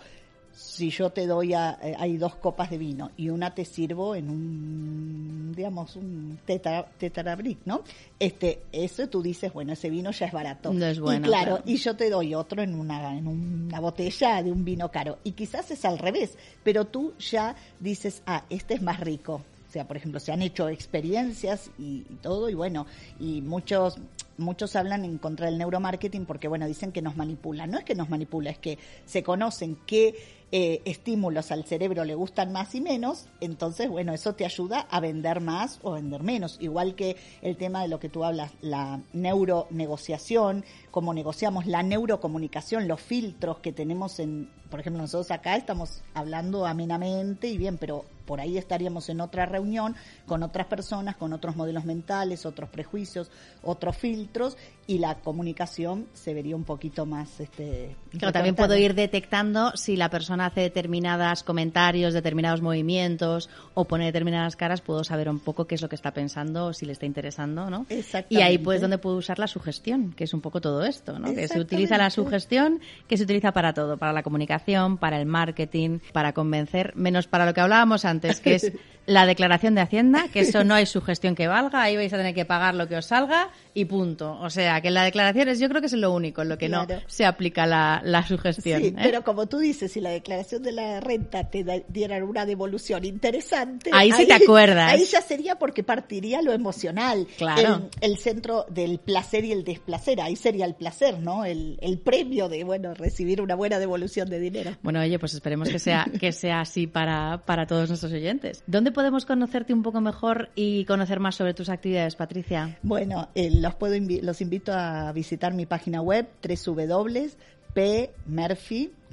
si yo te doy a, eh, hay dos copas de vino y una te sirvo en un digamos un tetra, tetrabric, ¿no? Este, eso tú dices, bueno, ese vino ya es barato. No es bueno, y claro, claro. y yo te doy otro en una en una botella de un vino caro y quizás es al revés, pero tú ya dices, "Ah, este es más rico." Sea, por ejemplo, se han hecho experiencias y, y todo y bueno, y muchos muchos hablan en contra del neuromarketing porque, bueno, dicen que nos manipula. No es que nos manipula, es que se conocen qué eh, estímulos al cerebro le gustan más y menos, entonces, bueno, eso te ayuda a vender más o vender menos. Igual que el tema de lo que tú hablas, la neuronegociación, cómo negociamos, la neurocomunicación, los filtros que tenemos en, por ejemplo, nosotros acá estamos hablando amenamente y bien, pero por ahí estaríamos en otra reunión con otras personas, con otros modelos mentales, otros prejuicios, otros filtros y la comunicación se vería un poquito más este Claro, también puedo ir detectando si la persona hace determinados comentarios, determinados movimientos o pone determinadas caras, puedo saber un poco qué es lo que está pensando, si le está interesando, ¿no? Exactamente. Y ahí pues donde puedo usar la sugestión, que es un poco todo esto, ¿no? Que se utiliza la sugestión, que se utiliza para todo, para la comunicación, para el marketing, para convencer, menos para lo que hablábamos antes, que es la declaración de Hacienda, que eso no hay sugestión que valga, ahí vais a tener que pagar lo que os salga y punto. O sea, que en la declaración es, yo creo que es lo único, en lo que no se aplica la, la sugestión. Sí, ¿eh? pero como tú dices, si la declaración de la renta te da- dieran una devolución interesante, Ahí sí te acuerdas. Ahí ya sería porque partiría lo emocional, Claro. el, el centro del placer y el desplacer, ahí sería el placer, ¿no? El, el premio de, bueno, recibir una buena devolución de dinero. Bueno, oye, pues esperemos que sea, que sea así para, para todos nuestros oyentes. ¿Dónde podemos conocerte un poco mejor y conocer más sobre tus actividades, Patricia? Bueno, eh, los puedo invi- los invito a visitar mi página web www.pmurphy,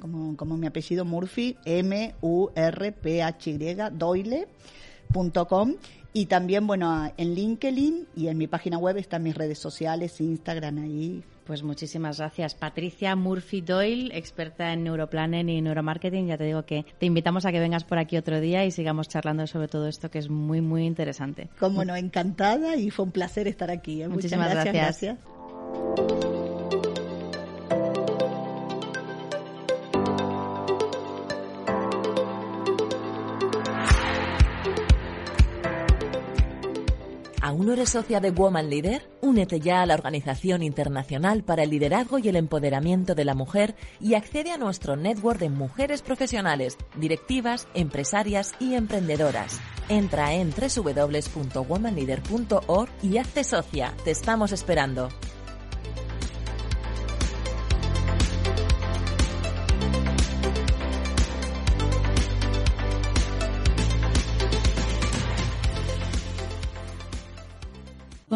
como, como mi apellido Murphy, M U R P H Y también bueno, en LinkedIn y en mi página web están mis redes sociales, Instagram ahí. Pues muchísimas gracias. Patricia Murphy Doyle, experta en neuroplanning y neuromarketing. Ya te digo que te invitamos a que vengas por aquí otro día y sigamos charlando sobre todo esto que es muy, muy interesante. Como no, encantada y fue un placer estar aquí. ¿eh? Muchas Muchísimas gracias. gracias. gracias. ¿Aún no eres socia de Woman Leader? Únete ya a la Organización Internacional para el Liderazgo y el Empoderamiento de la Mujer y accede a nuestro network de mujeres profesionales, directivas, empresarias y emprendedoras. Entra en www.womanleader.org y hazte socia. Te estamos esperando.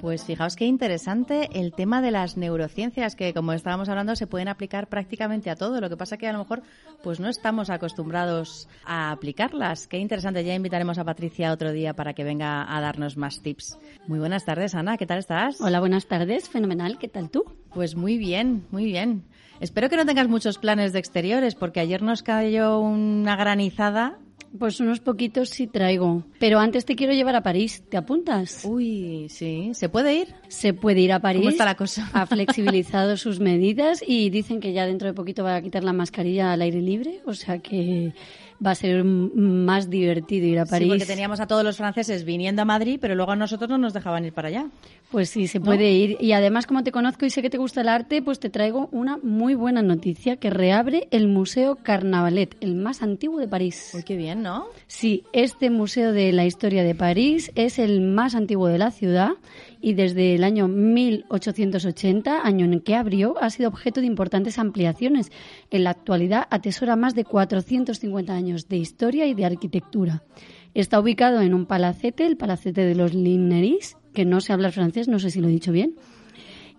Pues fijaos qué interesante el tema de las neurociencias, que como estábamos hablando se pueden aplicar prácticamente a todo. Lo que pasa que a lo mejor pues no estamos acostumbrados a aplicarlas. Qué interesante. Ya invitaremos a Patricia otro día para que venga a darnos más tips. Muy buenas tardes, Ana. ¿Qué tal estás? Hola, buenas tardes. Fenomenal. ¿Qué tal tú? Pues muy bien, muy bien. Espero que no tengas muchos planes de exteriores, porque ayer nos cayó una granizada Pues unos poquitos sí traigo. Pero antes te quiero llevar a París. ¿Te apuntas? Uy, sí. ¿Se puede ir? Se puede ir a París. ¿Cómo está la cosa? Ha flexibilizado sus medidas y dicen que ya dentro de poquito va a quitar la mascarilla al aire libre. O sea que va a ser más divertido ir a Sí, París. porque teníamos a todos los franceses viniendo a Madrid, pero luego a nosotros no nos dejaban ir para allá. Pues sí, se puede ir. Y además, como te conozco y sé que te gusta el arte, pues te traigo una muy buena noticia que reabre el Museo Carnavalet, el más antiguo de París. Uy, qué bien, ¿no? Sí, este Museo de la Historia de París es el más antiguo de la ciudad y desde el año 1880, año en que abrió, ha sido objeto de importantes ampliaciones. En la actualidad atesora más de 450 años de historia y de arquitectura. Está ubicado en un palacete, el palacete de los Limneris, que no sé hablar francés, no sé si lo he dicho bien.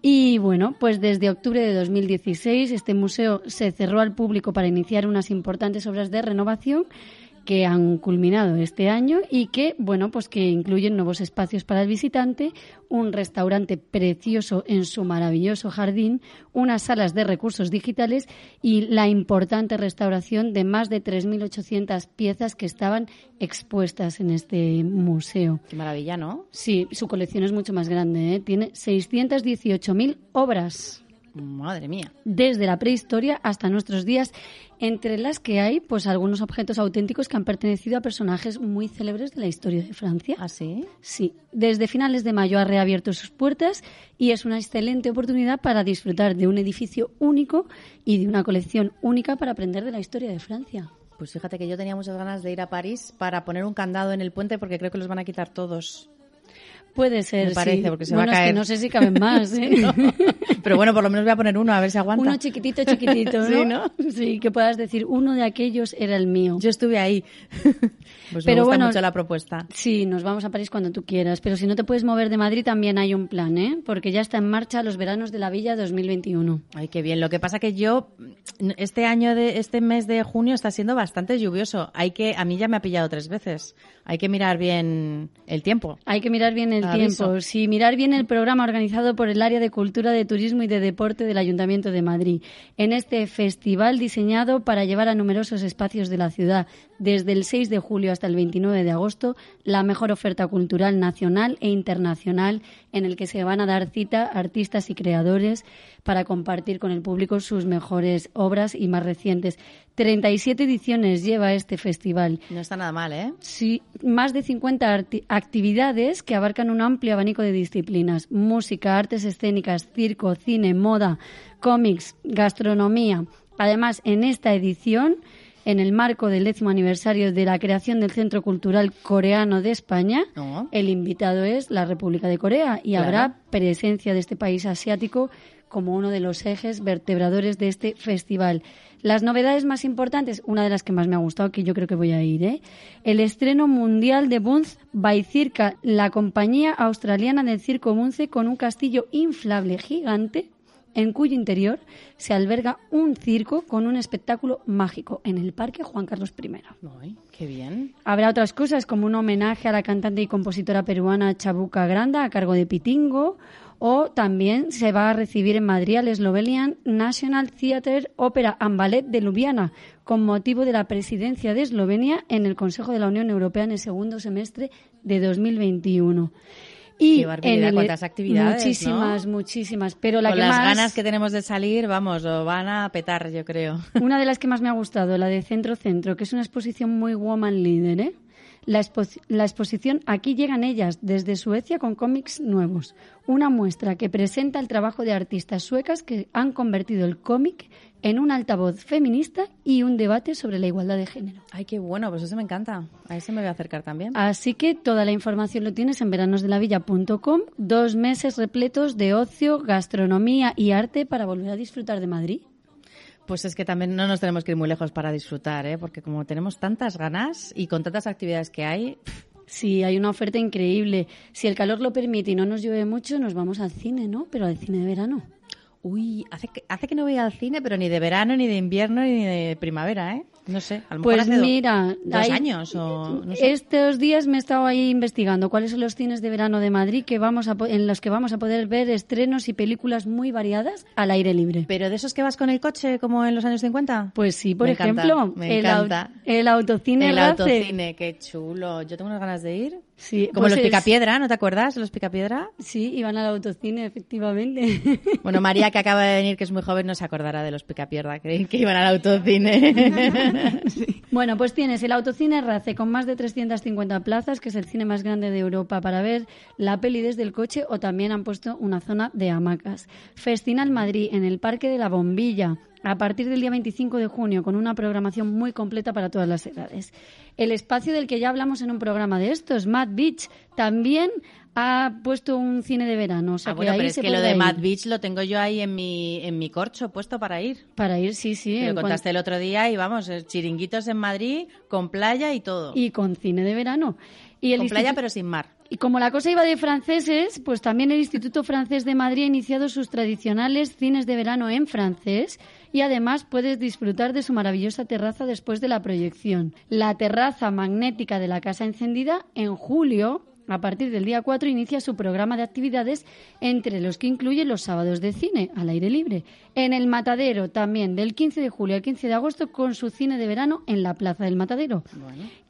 Y bueno, pues desde octubre de 2016 este museo se cerró al público para iniciar unas importantes obras de renovación que han culminado este año y que, bueno, pues que incluyen nuevos espacios para el visitante, un restaurante precioso en su maravilloso jardín, unas salas de recursos digitales y la importante restauración de más de 3.800 piezas que estaban expuestas en este museo. Qué maravilla, ¿no? Sí, su colección es mucho más grande, ¿eh? tiene 618.000 obras Madre mía. desde la prehistoria hasta nuestros días, entre las que hay pues algunos objetos auténticos que han pertenecido a personajes muy célebres de la historia de Francia. ¿Ah, sí? Sí, desde finales de mayo ha reabierto sus puertas y es una excelente oportunidad para disfrutar de un edificio único y de una colección única para aprender de la historia de Francia. Pues fíjate que yo tenía muchas ganas de ir a París para poner un candado en el puente porque creo que los van a quitar todos. Puede ser, Me parece, sí. porque se bueno, va a es caer. que no sé si caben más, ¿eh? No. Pero bueno, por lo menos voy a poner uno a ver si aguanta. Uno chiquitito, chiquitito, ¿no? Sí, ¿no? Sí, que puedas decir, uno de aquellos era el mío. Yo estuve ahí. Pues me Pero gusta bueno, mucho la propuesta. Sí, nos vamos a París cuando tú quieras, pero si no te puedes mover de Madrid también hay un plan, ¿eh? Porque ya está en marcha los veranos de la Villa 2021. Ay, qué bien. Lo que pasa que yo este año de este mes de junio está siendo bastante lluvioso. Hay que a mí ya me ha pillado tres veces. Hay que mirar bien el tiempo. Hay que mirar bien el Tiempo. Sí, mirar bien el programa organizado por el Área de Cultura, de Turismo y de Deporte del Ayuntamiento de Madrid. En este festival diseñado para llevar a numerosos espacios de la ciudad, desde el 6 de julio hasta el 29 de agosto, la mejor oferta cultural nacional e internacional en el que se van a dar cita artistas y creadores para compartir con el público sus mejores obras y más recientes. 37 ediciones lleva este festival. No está nada mal, ¿eh? Sí, más de 50 arti- actividades que abarcan un amplio abanico de disciplinas. Música, artes escénicas, circo, cine, moda, cómics, gastronomía. Además, en esta edición, en el marco del décimo aniversario de la creación del Centro Cultural Coreano de España, No. el invitado es la República de Corea y Claro. habrá presencia de este país asiático como uno de los ejes vertebradores de este festival. Las novedades más importantes, una de las que más me ha gustado, que yo creo que voy a ir, ¿eh? el estreno mundial de Bunz by Circa, la compañía australiana del circo Bunce con un castillo inflable gigante en cuyo interior se alberga un circo con un espectáculo mágico en el Parque Juan Carlos I. Qué bien. Habrá otras cosas como un homenaje a la cantante y compositora peruana Chabuca Granda a cargo de Pitingo o también se va a recibir en Madrid al Slovenian National Theatre Opera and Ballet de Ljubljana con motivo de la presidencia de Eslovenia en el Consejo de la Unión Europea en el segundo semestre de 2021. Y en cuántas actividades, Muchísimas, muchísimas. Pero la Con que las más, ganas que tenemos de salir, vamos, lo van a petar, yo creo. Una de las que más me ha gustado, la de Centro Centro, que es una exposición muy woman leader, ¿eh? La, expo- la exposición Aquí llegan ellas, desde Suecia con cómics nuevos. Una muestra que presenta el trabajo de artistas suecas que han convertido el cómic en un altavoz feminista y un debate sobre la igualdad de género. Ay, qué bueno, pues eso me encanta. A ese me voy a acercar también. Así que toda la información lo tienes en veranosdelavilla.com. Dos meses repletos de ocio, gastronomía y arte para volver a disfrutar de Madrid. Pues es que también no nos tenemos que ir muy lejos para disfrutar, ¿eh? porque como tenemos tantas ganas y con tantas actividades que hay, Sí, hay una oferta increíble. Si el calor lo permite y no nos llueve mucho, nos vamos al cine, ¿no? Pero al cine de verano. uy, hace que, hace que no voy al cine, pero ni de verano, ni de invierno, ni de primavera, ¿eh? No sé, a lo mejor Pues hace do- mira, dos hay- años o no sé. Estos días me he estado ahí investigando cuáles son los cines de verano de Madrid que vamos a en los que vamos a poder ver estrenos y películas muy variadas al aire libre. ¿Pero de esos que vas con el coche como en los años 50? Pues sí, por Me encanta, ejemplo, me el, au- encanta. el autocine el Race. autocine, qué chulo. Yo tengo unas ganas de ir. Sí, Como pues los Picapiedra, ¿no te acuerdas? Los Picapiedra. Sí, iban al autocine, efectivamente. Bueno, María, que acaba de venir, que es muy joven, no se acordará de los Picapiedra. Creí que iban al autocine. Bueno, pues tienes el Autocine Race con más de 350 plazas, que es el cine más grande de Europa para ver la peli desde el coche o también han puesto una zona de hamacas. Festinal Madrid en el Parque de la Bombilla a partir del día 25 de junio con una programación muy completa para todas las edades. El espacio del que ya hablamos en un programa de estos, Mad Beach, también ha puesto un cine de verano. O sea Ah, que bueno, ahí pero es se que lo de ir. Mad Beach lo tengo yo ahí en mi, en mi corcho puesto para ir. Para ir, sí, sí. Lo contaste el otro día y vamos, eh, chiringuitos en Madrid con playa y todo. Y con cine de verano. Y el con playa pero sin mar. Y como la cosa iba de franceses, pues también el Instituto Francés de Madrid ha iniciado sus tradicionales cines de verano en francés y además puedes disfrutar de su maravillosa terraza después de la proyección. La terraza magnética de la Casa Encendida en julio, a partir del día 4, inicia su programa de actividades entre los que incluye los sábados de cine al aire libre. En el Matadero también del 15 de julio al 15 de agosto con su cine de verano en la Plaza del Matadero.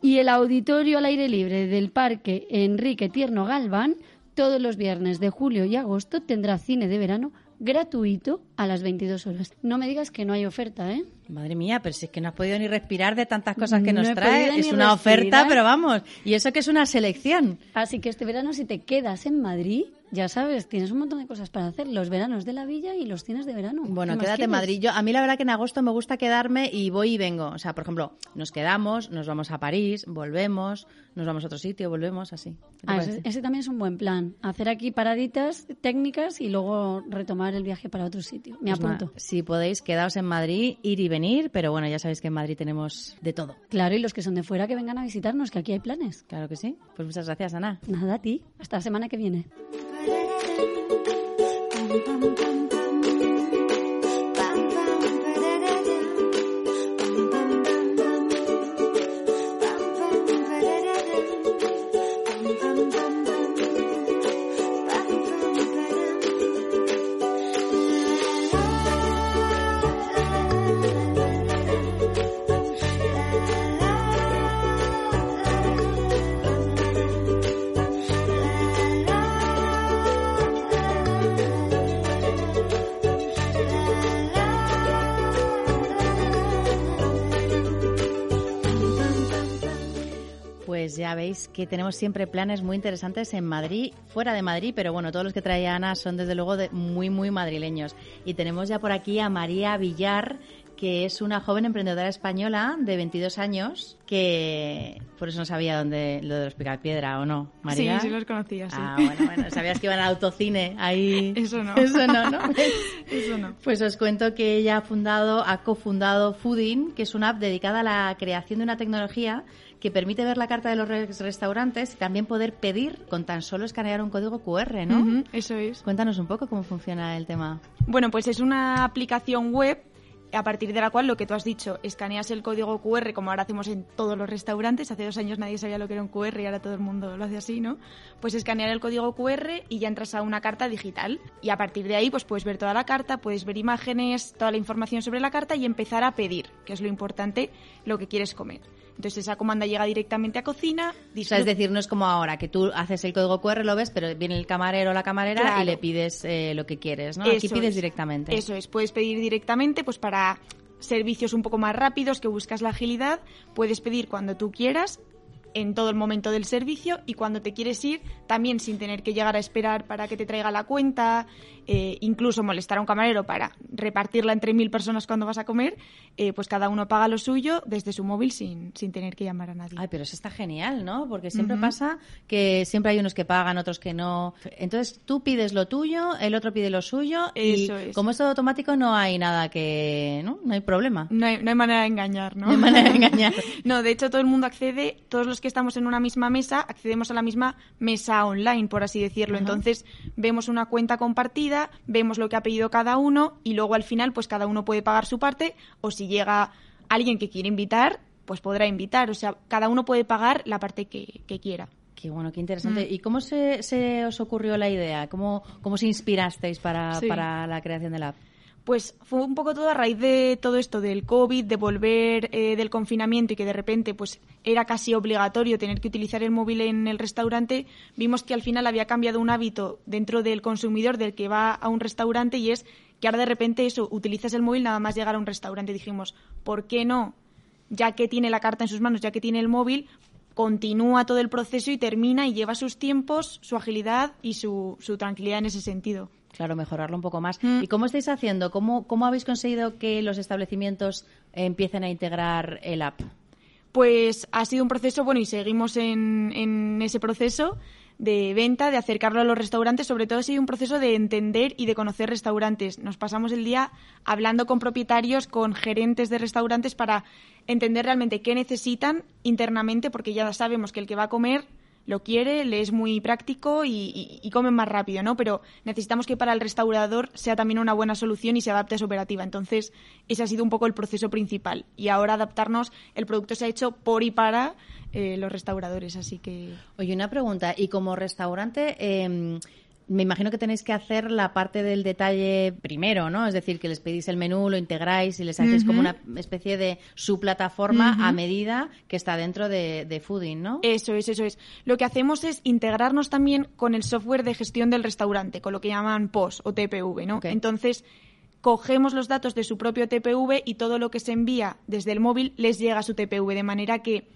Y el auditorio al aire libre del Parque Enrique Tierno Galván, todos los viernes de julio y agosto, tendrá cine de verano gratuito a las 22 horas. No me digas que no hay oferta, ¿eh? Madre mía, pero si es que no has podido ni respirar de tantas cosas que No nos trae. Es una oferta, pero vamos. Y eso que es una selección. Así que este verano, si te quedas en Madrid, ya sabes, tienes un montón de cosas para hacer. Los veranos de la villa y los cines de verano. Bueno, ¿Qué más quédate en? Madrid. Yo, a mí la verdad que en agosto me gusta quedarme y voy y vengo. O sea, por ejemplo, nos quedamos, nos vamos a París, volvemos, nos vamos a otro sitio, volvemos, así. ¿Qué te Ah, ese, ese también es un buen plan. Hacer aquí paraditas técnicas y luego retomar el viaje para otro sitio. Me Pues apunto. si podéis, quedaos en Madrid, ir y venir, pero bueno, ya sabéis que en Madrid tenemos de todo. Claro, y los que son de fuera que vengan a visitarnos, que aquí hay planes. Claro que sí. Pues muchas gracias, Ana. Nada a ti. Hasta la semana que viene. Ya veis que tenemos siempre planes muy interesantes en Madrid, fuera de Madrid, pero bueno, todos los que trae Ana son desde luego de muy, muy madrileños. Y tenemos ya por aquí a María Villar, que es una joven emprendedora española de 22 años, que por eso no sabía dónde lo de los picapiedra o no, María. Sí, sí los conocía, sí. Ah, bueno, bueno, sabías que iban al autocine ahí. Eso no. Eso no, ¿no? Eso no. Pues os cuento que ella ha fundado, ha cofundado Fooding, que es una app dedicada a la creación de una tecnología que permite ver la carta de los res- restaurantes y también poder pedir con tan solo escanear un código QR, ¿no? Eso es. Cuéntanos un poco cómo funciona el tema. Bueno, pues es una aplicación web a partir de la cual lo que tú has dicho, escaneas el código QR como ahora hacemos en todos los restaurantes. Hace dos años nadie sabía lo que era un QR y ahora todo el mundo lo hace así, ¿no? Pues escanear el código QR y ya entras a una carta digital. Y a partir de ahí pues puedes ver toda la carta, puedes ver imágenes, toda la información sobre la carta y empezar a pedir, que es lo importante, lo que quieres comer. Entonces esa comanda llega directamente a cocina. O sea, es decir, no es como ahora, que tú haces el código QR, lo ves, pero viene el camarero o la camarera Claro. y le pides eh, lo que quieres, ¿no? Aquí Eso pides es. directamente. Eso es, puedes pedir directamente pues para servicios un poco más rápidos que buscas la agilidad, puedes pedir cuando tú quieras en todo el momento del servicio y cuando te quieres ir también sin tener que llegar a esperar para que te traiga la cuenta, eh, incluso molestar a un camarero para repartirla entre mil personas cuando vas a comer, eh, pues cada uno paga lo suyo desde su móvil sin, sin tener que llamar a nadie. Ay, pero eso está genial, ¿no? Porque siempre pasa que siempre hay unos que pagan, otros que no. Entonces tú pides lo tuyo, el otro pide lo suyo Eso y es. como es todo automático no hay nada que... ¿no? No hay problema. No hay, no hay manera de engañar, ¿no? No hay manera de engañar. No, de hecho todo el mundo accede, todos los que estamos en una misma mesa, accedemos a la misma mesa online, por así decirlo. Entonces vemos una cuenta compartida, vemos lo que ha pedido cada uno y luego al final pues cada uno puede pagar su parte o si llega alguien que quiere invitar, pues podrá invitar. O sea, cada uno puede pagar la parte que, que quiera. Qué bueno, qué interesante. Mm. ¿Y cómo se, se os ocurrió la idea? ¿Cómo, cómo se inspirasteis para, Sí. para la creación de la app? Pues fue un poco todo a raíz de todo esto del COVID, de volver eh, del confinamiento y que de repente pues era casi obligatorio tener que utilizar el móvil en el restaurante, vimos que al final había cambiado un hábito dentro del consumidor del que va a un restaurante y es que ahora de repente eso, utilizas el móvil nada más llegar a un restaurante. Dijimos, ¿por qué no? Ya que tiene la carta en sus manos, ya que tiene el móvil, continúa todo el proceso y termina y lleva sus tiempos, su agilidad y su, su tranquilidad en ese sentido. Claro, mejorarlo un poco más. Mm. ¿Y cómo estáis haciendo? ¿Cómo, ¿Cómo habéis conseguido que los establecimientos eh, empiecen a integrar el app? Pues ha sido un proceso, bueno, y seguimos en, en ese proceso de venta, de acercarlo a los restaurantes, sobre todo ha sido un proceso de entender y de conocer restaurantes. Nos pasamos el día hablando con propietarios, con gerentes de restaurantes para entender realmente qué necesitan internamente, porque ya sabemos que el que va a comer lo quiere, le es muy práctico y, y, y come más rápido, ¿no? Pero necesitamos que para el restaurador sea también una buena solución y se adapte a su operativa. Entonces, ese ha sido un poco el proceso principal. Y ahora adaptarnos, el producto se ha hecho por y para eh, los restauradores, así que... Oye, una pregunta. Y como restaurante, eh, me imagino que tenéis que hacer la parte del detalle primero, ¿no? Es decir, que les pedís el menú, lo integráis y les hacéis como una especie de su plataforma a medida que está dentro de, de Fooding, ¿no? Eso es, eso es. Lo que hacemos es integrarnos también con el software de gestión del restaurante, con lo que llaman POS o TPV, ¿no? Entonces, cogemos los datos de su propio TPV y todo lo que se envía desde el móvil les llega a su TPV, de manera que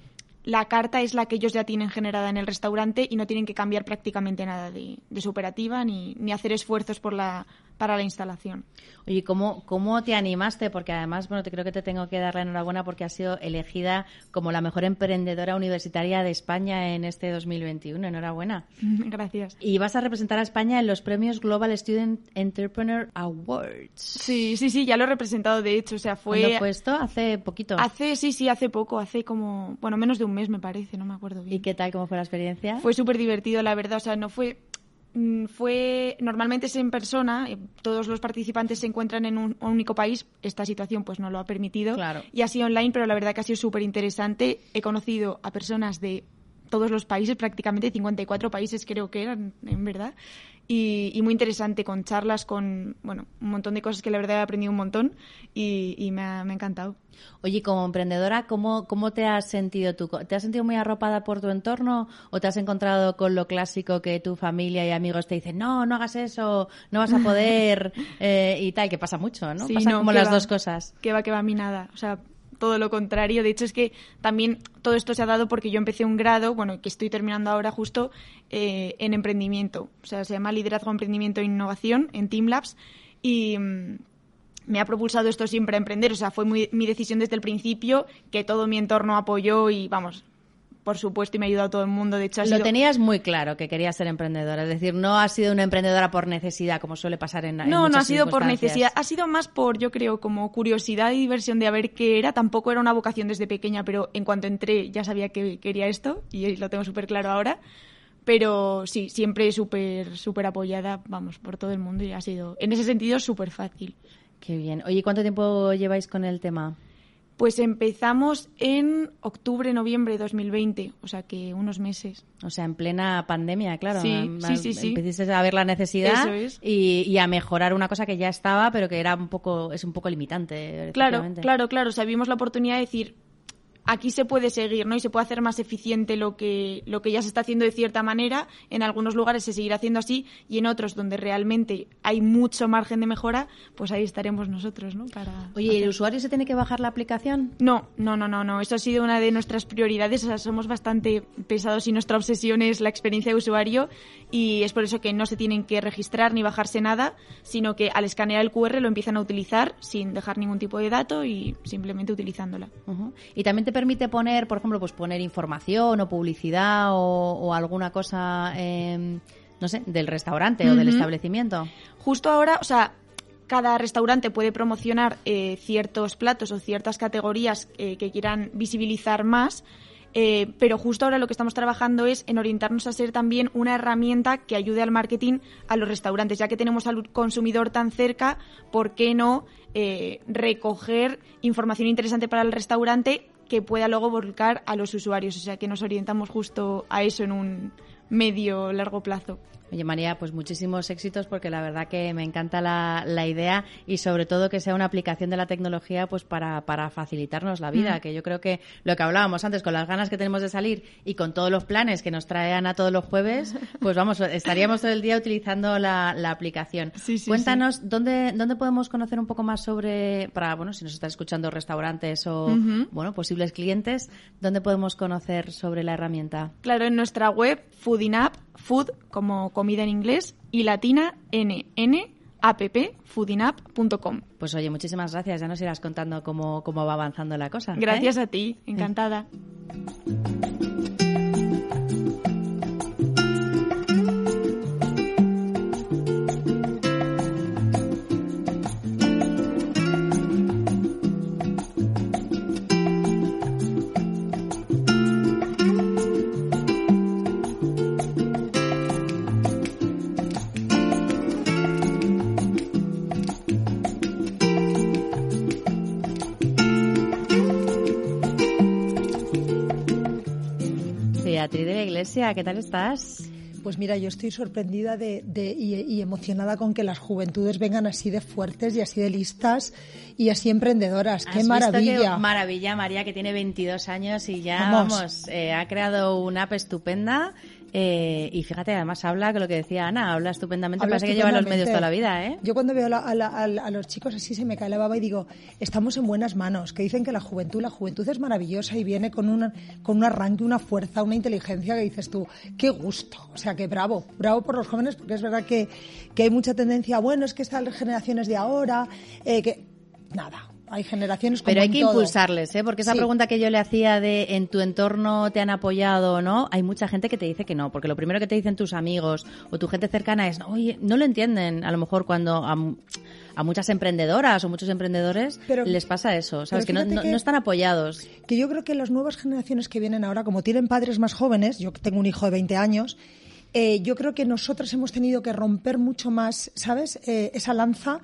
la carta es la que ellos ya tienen generada en el restaurante y no tienen que cambiar prácticamente nada de, de su operativa ni, ni hacer esfuerzos por la, para la instalación. Oye, ¿cómo, ¿cómo te animaste? Porque además, bueno, te creo que te tengo que dar la enhorabuena porque has sido elegida como la mejor emprendedora universitaria de España en este 2021. Enhorabuena. Gracias. Y vas a representar a España en los premios Global Student Entrepreneur Awards. Sí, sí, sí, ya lo he representado de hecho, o sea, fue... ¿Cuándo fue esto? Hace poquito. Hace, sí, sí, hace poco, hace como, bueno, menos de un mes me parece, no me acuerdo bien. ¿Y qué tal? ¿Cómo fue la experiencia? Fue súper divertido, la verdad, o sea, no fue... mm, Fue normalmente es en persona, eh, todos los participantes se encuentran en un, un único país. Esta situación pues no lo ha permitido Claro. y ha sido online, pero la verdad que ha sido súper interesante. He conocido a personas de todos los países, prácticamente 54 países creo que eran, en verdad. Y, y muy interesante, con charlas, con bueno, un montón de cosas que la verdad he aprendido un montón y, y me, ha, me ha encantado. Oye, como emprendedora, ¿cómo, ¿cómo te has sentido tú? ¿Te has sentido muy arropada por tu entorno o te has encontrado con lo clásico que tu familia y amigos te dicen, no, no hagas eso, no vas a poder eh, y tal, que pasa mucho, ¿no? Sí, pasa no, como las va. dos cosas. Que va, que va a mí nada. O sea, todo lo contrario. De hecho, es que también todo esto se ha dado porque yo empecé un grado, bueno, que estoy terminando ahora justo, eh, en emprendimiento. O sea, se llama Liderazgo, Emprendimiento e Innovación en Team Labs. Y mm, me ha propulsado esto siempre a emprender. O sea, fue mi decisión desde el principio, que todo mi entorno apoyó y, vamos, por supuesto, y me ha ayudado todo el mundo. De hecho, ha Lo sido... tenías muy claro que querías ser emprendedora, es decir, no has sido una emprendedora por necesidad, como suele pasar en en No, no muchas ha sido por necesidad, ha sido más por, yo creo, como curiosidad y diversión de a ver qué era. Tampoco era una vocación desde pequeña, pero en cuanto entré ya sabía que quería esto y lo tengo súper claro ahora. Pero sí, siempre súper, súper apoyada, vamos, por todo el mundo y ha sido, en ese sentido, súper fácil. Qué bien. Oye, ¿cuánto tiempo lleváis con el tema? Pues empezamos en octubre, noviembre de 2020, o sea que unos meses. O sea, en plena pandemia, claro. Sí, sí, sí, sí. Empezaste a ver la necesidad es. y, y a mejorar una cosa que ya estaba, pero que era un poco, es un poco limitante. Claro, claro, claro. O sea, vimos la oportunidad de decir, aquí se puede seguir, ¿no? Y se puede hacer más eficiente lo que, lo que ya se está haciendo de cierta manera. En algunos lugares se seguirá haciendo así y en otros donde realmente hay mucho margen de mejora, pues ahí estaremos nosotros, ¿no? Para Oye, ¿y ¿el usuario se tiene que bajar la aplicación? No, no, no, no, no. Eso ha sido una de nuestras prioridades. O sea, somos bastante pesados y nuestra obsesión es la experiencia de usuario y es por eso que no se tienen que registrar ni bajarse nada, sino que al escanear el QR lo empiezan a utilizar sin dejar ningún tipo de dato y simplemente utilizándola. Ujú. Y también te permite poner, por ejemplo, pues poner información o publicidad o, o alguna cosa, eh, no sé, del restaurante o del establecimiento. Justo ahora, o sea, cada restaurante puede promocionar eh, ciertos platos o ciertas categorías eh, que quieran visibilizar más. eh, pero justo ahora lo que estamos trabajando es en orientarnos a ser también una herramienta que ayude al marketing a los restaurantes, ya que tenemos al consumidor tan cerca, ¿por qué no eh, recoger información interesante para el restaurante que pueda luego volcar a los usuarios? O sea, que nos orientamos justo a eso en un medio largo plazo. Oye, María, pues muchísimos éxitos porque la verdad que me encanta la, la idea y sobre todo que sea una aplicación de la tecnología pues para, para facilitarnos la vida, Mm. que yo creo que lo que hablábamos antes, con las ganas que tenemos de salir y con todos los planes que nos traen a todos los jueves, pues vamos, estaríamos todo el día utilizando la, la aplicación. Sí, sí, Cuéntanos, ¿dónde, ¿dónde podemos conocer un poco más sobre, para, bueno, si nos están escuchando restaurantes o, bueno, posibles clientes, ¿dónde podemos conocer sobre la herramienta? Claro, en nuestra web, Foodinap, food como comida en inglés, y latina, n, n, app, foodinap.com. Pues oye, muchísimas gracias. Ya nos irás contando cómo, cómo va avanzando la cosa. ¿eh? Gracias a ti, encantada. Beatriz de la Iglesia, ¿qué tal estás? Pues mira, yo estoy sorprendida de, de- y, y emocionada con que las juventudes vengan así de fuertes y así de listas y así emprendedoras. ¿Has ¡Qué maravilla! qué maravilla, María, que tiene 22 años y ya, Vamos. vamos, eh, ha creado una app estupenda. Eh, y fíjate, además habla, que lo que decía Ana, habla estupendamente. Habla Parece que lleva los medios toda la vida, ¿eh? Yo cuando veo a, la- a la- a los chicos así se me cae la baba y digo, estamos en buenas manos, que dicen que la juventud, la juventud es maravillosa y viene con, una, con un arranque, una fuerza, una inteligencia que dices tú, qué gusto. O sea, que bravo, bravo por los jóvenes, porque es verdad que, que hay mucha tendencia, bueno, es que están las generaciones de ahora, eh, que nada, hay generaciones como Pero hay que todo. impulsarles, ¿eh? Porque esa Sí. pregunta que yo le hacía de en tu entorno te han apoyado o no, hay mucha gente que te dice que no, porque lo primero que te dicen tus amigos o tu gente cercana es, oye, no lo entienden a lo mejor cuando a, mu- a muchas emprendedoras o muchos emprendedores Pero- les pasa eso, ¿sabes? Que no, no- que- no están apoyados. que yo creo que las nuevas generaciones que vienen ahora, como tienen padres más jóvenes, yo tengo un hijo de 20 años, eh, yo creo que nosotras hemos tenido que romper mucho más, ¿sabes? Eh, esa lanza,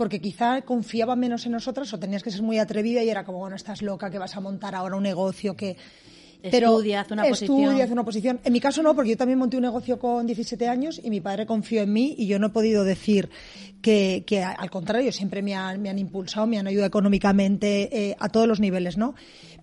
porque quizá confiaba menos en nosotras o tenías que ser muy atrevida y era como, bueno, estás loca, que vas a montar ahora un negocio, que... Estudia, haz una estudia, posición. haz una posición. En mi caso no, porque yo también monté un negocio con 17 años y mi padre confió en mí y yo no he podido decir que, que al contrario, siempre me han, me han impulsado, me han ayudado económicamente eh, a todos los niveles, ¿no?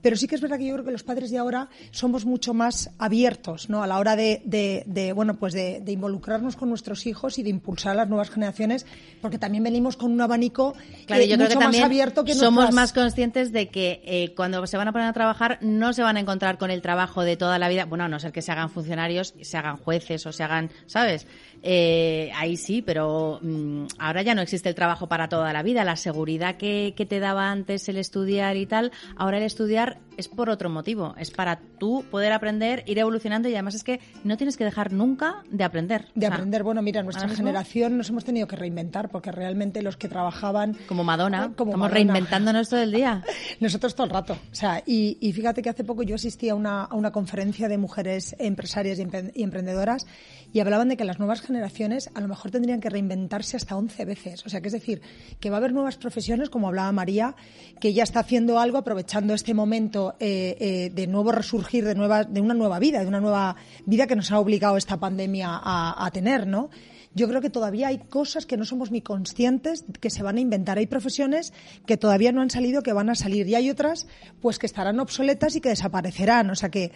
Pero sí que es verdad que yo creo que los padres de ahora somos mucho más abiertos, ¿no? A la hora de, de- de, bueno, pues de, de involucrarnos con nuestros hijos y de impulsar a las nuevas generaciones, porque también venimos con un abanico Claro, eh, yo creo mucho que también más abierto que somos nuestras- más conscientes de que eh, cuando se van a poner a trabajar no se van a encontrar con el trabajo de toda la vida, bueno, a no ser que se hagan funcionarios, se hagan jueces o se hagan, ¿sabes? Eh, ahí sí, pero mm, ahora ya no existe el trabajo para toda la vida. La seguridad que, que te daba antes el estudiar y tal, ahora el estudiar es por otro motivo, es para tú poder aprender, ir evolucionando y además es que no tienes que dejar nunca de aprender. de O sea, aprender. Bueno, mira, nuestra mismo- generación nos hemos tenido que reinventar porque realmente los que trabajaban Como Madonna, Como estamos Madonna. reinventándonos todo el día. Nosotros todo el rato. O sea, y, y fíjate que hace poco yo asistí a una, a una conferencia de mujeres empresarias y, empre- y emprendedoras y hablaban de que las nuevas generaciones a lo mejor tendrían que reinventarse hasta 11 veces. O sea, que es decir, que va a haber nuevas profesiones, como hablaba María, que ya está haciendo algo aprovechando este momento eh, eh, de nuevo resurgir de, nueva, de una nueva vida, de una nueva vida que nos ha obligado esta pandemia a, a tener, ¿no? Yo creo que todavía hay cosas que no somos ni conscientes que se van a inventar. Hay profesiones que todavía no han salido, que van a salir, y hay otras pues que estarán obsoletas y que desaparecerán. O sea que,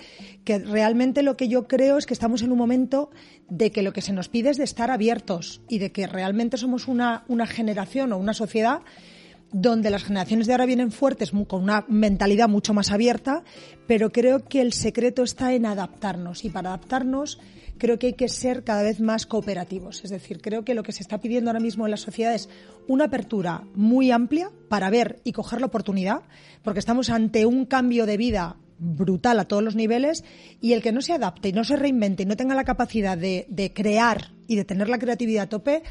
que realmente lo que yo creo es que estamos en un momento de que lo que se nos pide es de estar abiertos y de que realmente somos una, una generación o una sociedad donde las generaciones de ahora vienen fuertes, con una mentalidad mucho más abierta, pero creo que el secreto está en adaptarnos. Y para adaptarnos, creo que hay que ser cada vez más cooperativos. Es decir, creo que lo que se está pidiendo ahora mismo en la sociedad es una apertura muy amplia para ver y coger la oportunidad, porque estamos ante un cambio de vida brutal a todos los niveles y el que no se adapte y no se reinvente y no tenga la capacidad de, crear y de tener la creatividad a tope,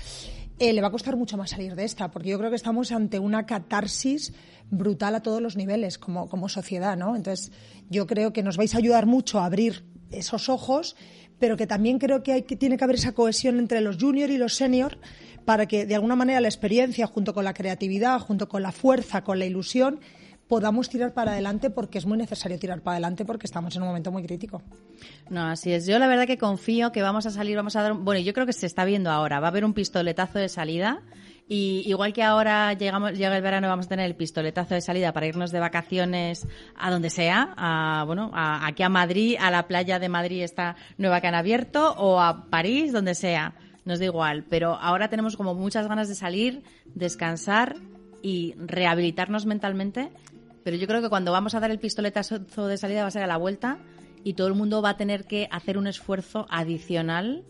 eh, le va a costar mucho más salir de esta, porque yo creo que estamos ante una catarsis brutal a todos los niveles como, como sociedad, ¿no? Entonces, yo creo que nos vais a ayudar mucho a abrir esos ojos, pero que también creo que, hay, que tiene que haber esa cohesión entre los junior y los senior para que, de alguna manera, la experiencia, junto con la creatividad, junto con la fuerza, con la ilusión, podamos tirar para adelante porque es muy necesario tirar para adelante porque estamos en un momento muy crítico. No, así es. Yo la verdad que confío que vamos a salir, vamos a dar, bueno, yo creo que se está viendo ahora, va a haber un pistoletazo de salida. Y igual que ahora llegamos, llega el verano, vamos a tener el pistoletazo de salida para irnos de vacaciones a donde sea, a, bueno, aquí a Madrid, a la playa de Madrid esta nueva que han abierto, o a París, donde sea, nos da igual. Pero ahora tenemos como muchas ganas de salir, descansar y rehabilitarnos mentalmente pero yo creo que cuando vamos a dar el pistoletazo de salida va a ser a la vuelta y todo el mundo va a tener que hacer un esfuerzo adicional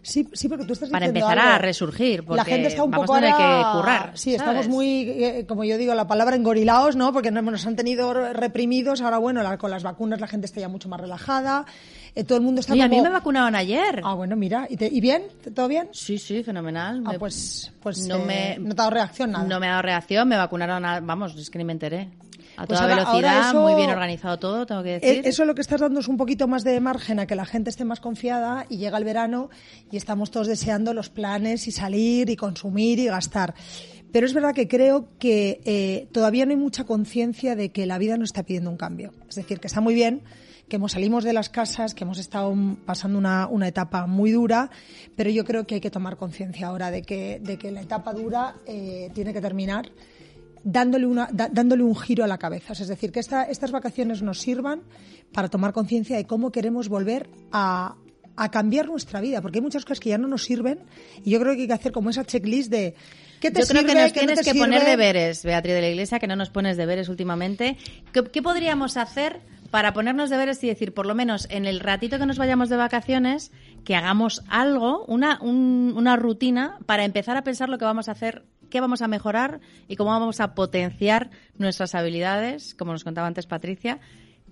Sí, sí, porque tú estás para empezar a resurgir. Porque la gente está un vamos poco a tener ahora- que currar. Sí, ¿sabes? estamos muy, eh, como yo digo, la palabra engorilados, ¿no? Porque nos nos han tenido reprimidos. Ahora, bueno, la- con las vacunas la gente está ya mucho más relajada. Eh, todo el mundo está Oye, a mí como- me vacunaron ayer. Ah, bueno, mira. ¿Y, te- y bien? ¿Todo bien? Sí, sí, fenomenal. Ah, Me- pues, pues no eh, me- no te ha dado reacción nada. No me ha dado reacción, me vacunaron, a- vamos, es que ni me enteré. A Pues toda ahora- ahora velocidad, eso- muy bien organizado todo, tengo que Eh, decir. Eso lo que estás dando es un poquito más de margen a que la gente esté más confiada y llega el verano y estamos todos deseando los planes y salir y consumir y gastar. Pero es verdad que creo que eh, todavía no hay mucha conciencia de que la vida nos está pidiendo un cambio. Es decir, que está muy bien que hemos salimos de las casas, que hemos estado pasando una, una etapa muy dura, pero yo creo que hay que tomar conciencia ahora de que, de que la etapa dura eh, tiene que terminar dándole, una, da- dándole un giro a la cabeza. Es decir, que esta- estas vacaciones nos sirvan para tomar conciencia de cómo queremos volver a, a cambiar nuestra vida, porque hay muchas cosas que ya no nos sirven y yo creo que hay que hacer como esa checklist de qué te Yo creo sirve, que nos tienes que poner deberes, Beatriz de la Iglesia, que no nos pones deberes últimamente. ¿Qué, qué podríamos hacer para ponernos deberes y decir, por lo menos en el ratito que nos vayamos de vacaciones, que hagamos algo, una, un- una rutina, para empezar a pensar lo que vamos a hacer, qué vamos a mejorar y cómo vamos a potenciar nuestras habilidades, como nos contaba antes Patricia?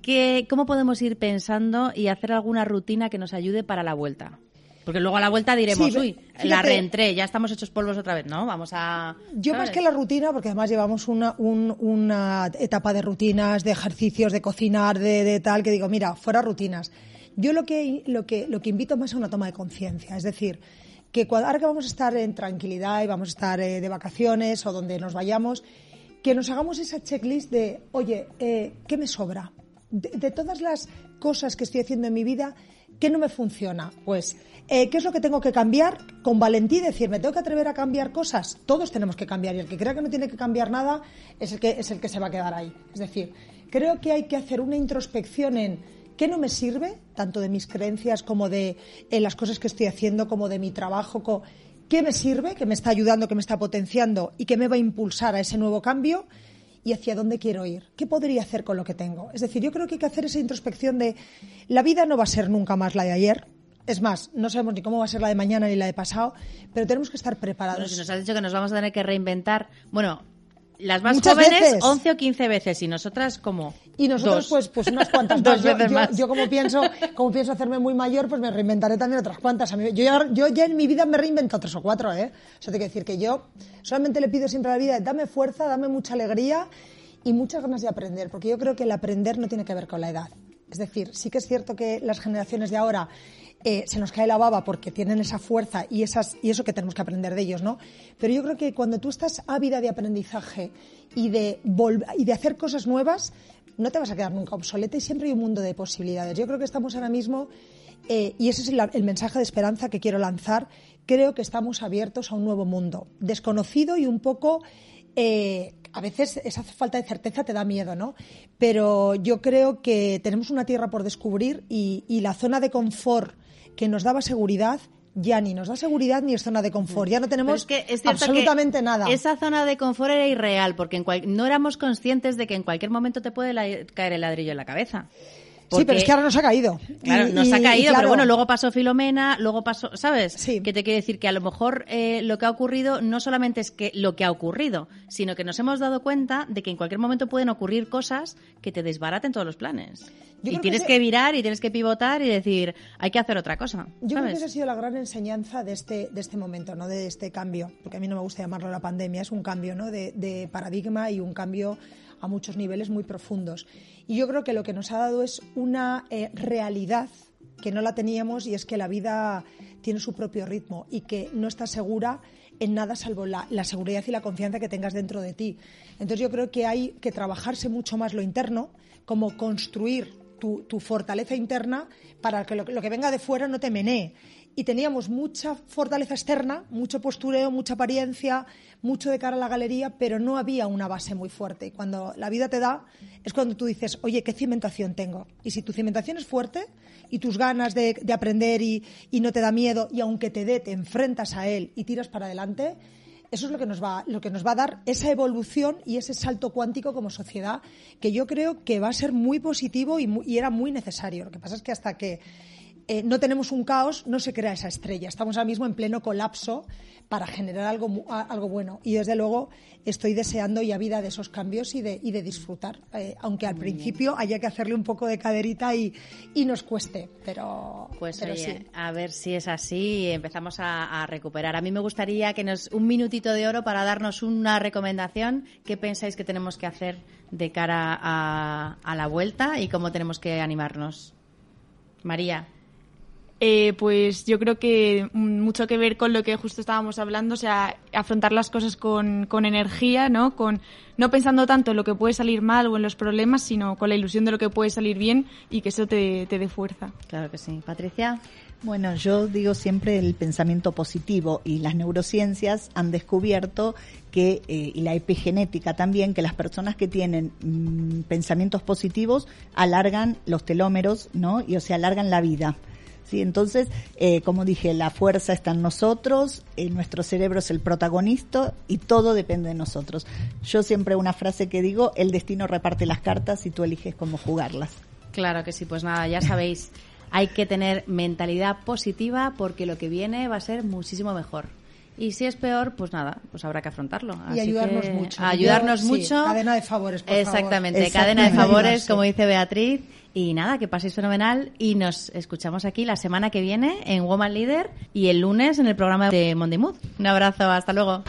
¿Qué, ¿Cómo podemos ir pensando y hacer alguna rutina que nos ayude para la vuelta? Porque luego a la vuelta diremos, Sí, uy, fíjate. la reentré, ya estamos hechos polvos otra vez, ¿no? Vamos a... Yo más que la rutina, porque además llevamos una, un- una etapa de rutinas, de ejercicios, de cocinar, de, de tal, que digo, mira, fuera rutinas. Yo lo que, lo que, lo que invito más es a una toma de conciencia, es decir, que ahora que vamos a estar en tranquilidad y vamos a estar eh, de vacaciones o donde nos vayamos, que nos hagamos esa checklist de, oye, eh, ¿qué me sobra? De, todas las cosas que estoy haciendo en mi vida, ¿qué no me funciona? Pues, eh, ¿qué es lo que tengo que cambiar? Con valentía decir, ¿me tengo que atrever a cambiar cosas? Todos tenemos que cambiar y el que crea que no tiene que cambiar nada es el que, es el que se va a quedar ahí. Es decir, creo que hay que hacer una introspección en qué no me sirve, tanto de mis creencias como de eh, las cosas que estoy haciendo, como de mi trabajo, qué me sirve, que me está ayudando, que me está potenciando y que me va a impulsar a ese nuevo cambio y hacia dónde quiero ir. ¿Qué podría hacer con lo que tengo? Es decir, yo creo que hay que hacer esa introspección de la vida no va a ser nunca más la de ayer. Es más, no sabemos ni cómo va a ser la de mañana ni la de pasado, pero tenemos que estar preparados. Bueno, si nos has dicho que nos vamos a tener que reinventar, bueno, las más Muchas jóvenes veces. 11 o 15 veces y nosotras como Y nosotros, dos. pues, pues unas cuantas Dos más. Yo, veces yo- más. yo como pienso, como pienso hacerme muy mayor, pues me reinventaré también otras cuantas. A mí- yo, ya, yo ya en mi vida me he reinventado tres o cuatro, ¿eh? O sea, tengo que decir que yo solamente le pido siempre a la vida, dame fuerza, dame mucha alegría y muchas ganas de aprender, porque yo creo que el aprender no tiene que ver con la edad. Es decir, sí que es cierto que las generaciones de ahora eh, se nos cae la baba porque tienen esa fuerza y, esas, y eso que tenemos que aprender de ellos, ¿no? Pero yo creo que cuando tú estás ávida de aprendizaje y de, y de hacer cosas nuevas, no te vas a quedar nunca obsoleta y siempre hay un mundo de posibilidades. Yo creo que estamos ahora mismo eh, y ese es el, mensaje de esperanza que quiero lanzar, creo que estamos abiertos a un nuevo mundo, desconocido y un poco eh, a veces esa falta de certeza te da miedo, ¿no? Pero yo creo que tenemos una tierra por descubrir y la zona de confort que nos daba seguridad ya ni nos da seguridad ni es zona de confort. Ya no tenemos es que es absolutamente que nada. Esa zona de confort era irreal, porque en cual- no éramos conscientes de que en cualquier momento te puede la- caer el ladrillo en la cabeza. Sí, pero es que ahora nos ha caído. Claro, Y- nos ha caído, claro, pero bueno, luego pasó Filomena, luego pasó, ¿sabes? Sí. Que te quiere decir que a lo mejor eh, lo que ha ocurrido no solamente es que lo que ha ocurrido, sino que nos hemos dado cuenta de que en cualquier momento pueden ocurrir cosas que te desbaraten todos los planes. Yo y que tienes ese- que virar y tienes que pivotar y decir, hay que hacer otra cosa. Yo creo que esa ha sido la gran enseñanza de este, de este momento, ¿no? de este cambio, porque a mí no me gusta llamarlo la pandemia, es un cambio ¿no? de, de paradigma y un cambio a muchos niveles muy profundos. Y yo creo que lo que nos ha dado es una eh, realidad que no la teníamos y es que la vida tiene su propio ritmo y que no está segura en nada salvo la, seguridad y la confianza que tengas dentro de ti. Entonces yo creo que hay que trabajarse mucho más lo interno, como construir tu, tu fortaleza interna para que lo que venga de fuera no te menee. Y teníamos mucha fortaleza externa, mucho postureo, mucha apariencia, mucho de cara a la galería, pero no había una base muy fuerte. Y cuando la vida te da, es cuando tú dices, oye, ¿qué cimentación tengo? Y si tu cimentación es fuerte y tus ganas de, de aprender y, y no te da miedo, y aunque te dé, te enfrentas a él y tiras para adelante, eso es lo que nos va lo que nos va a dar esa evolución y ese salto cuántico como sociedad que yo creo que va a ser muy positivo y, y era muy necesario lo que pasa es que hasta que eh, no tenemos un caos no se crea esa estrella estamos ahora mismo en pleno colapso para generar algo algo bueno y desde luego estoy deseando ya vida de esos cambios y de, y de disfrutar eh, aunque al principio haya que hacerle un poco de caderita y, y nos cueste pero Pues pero oye, sí. a ver si es así y empezamos a, a recuperar. A mí me gustaría que nos un minutito de oro para darnos una recomendación. ¿Qué pensáis que tenemos que hacer de cara a, a la vuelta y cómo tenemos que animarnos? María. Eh, pues yo creo que mm, mucho que ver con lo que justo estábamos hablando, o sea, afrontar las cosas con, con energía, ¿no? Con, no pensando tanto en lo que puede salir mal o en los problemas, sino con la ilusión de lo que puede salir bien y que eso te, te dé fuerza. Claro que sí. Patricia. Bueno, yo digo siempre el pensamiento positivo y las neurociencias han descubierto que, eh, y la epigenética también, que las personas que tienen mm, pensamientos positivos alargan los telómeros, ¿no? Y o sea, alargan la vida. Sí, entonces, eh, como dije, la fuerza está en nosotros, eh, nuestro cerebro es el protagonista y todo depende de nosotros. Yo siempre una frase que digo, el destino reparte las cartas y tú eliges cómo jugarlas. Claro que sí, pues nada, ya sabéis, hay que tener mentalidad positiva porque lo que viene va a ser muchísimo mejor. Y si es peor, pues nada, pues habrá que afrontarlo. y ayudarnos que- mucho ayudarnos Yo, sí, mucho. cadena de favores por favor. Exactamente, cadena de favores, como dice Beatriz. Y nada, que paséis fenomenal y nos escuchamos aquí la semana que viene en Woman Leader y el lunes en el programa de Monday Mood. Un abrazo, hasta luego.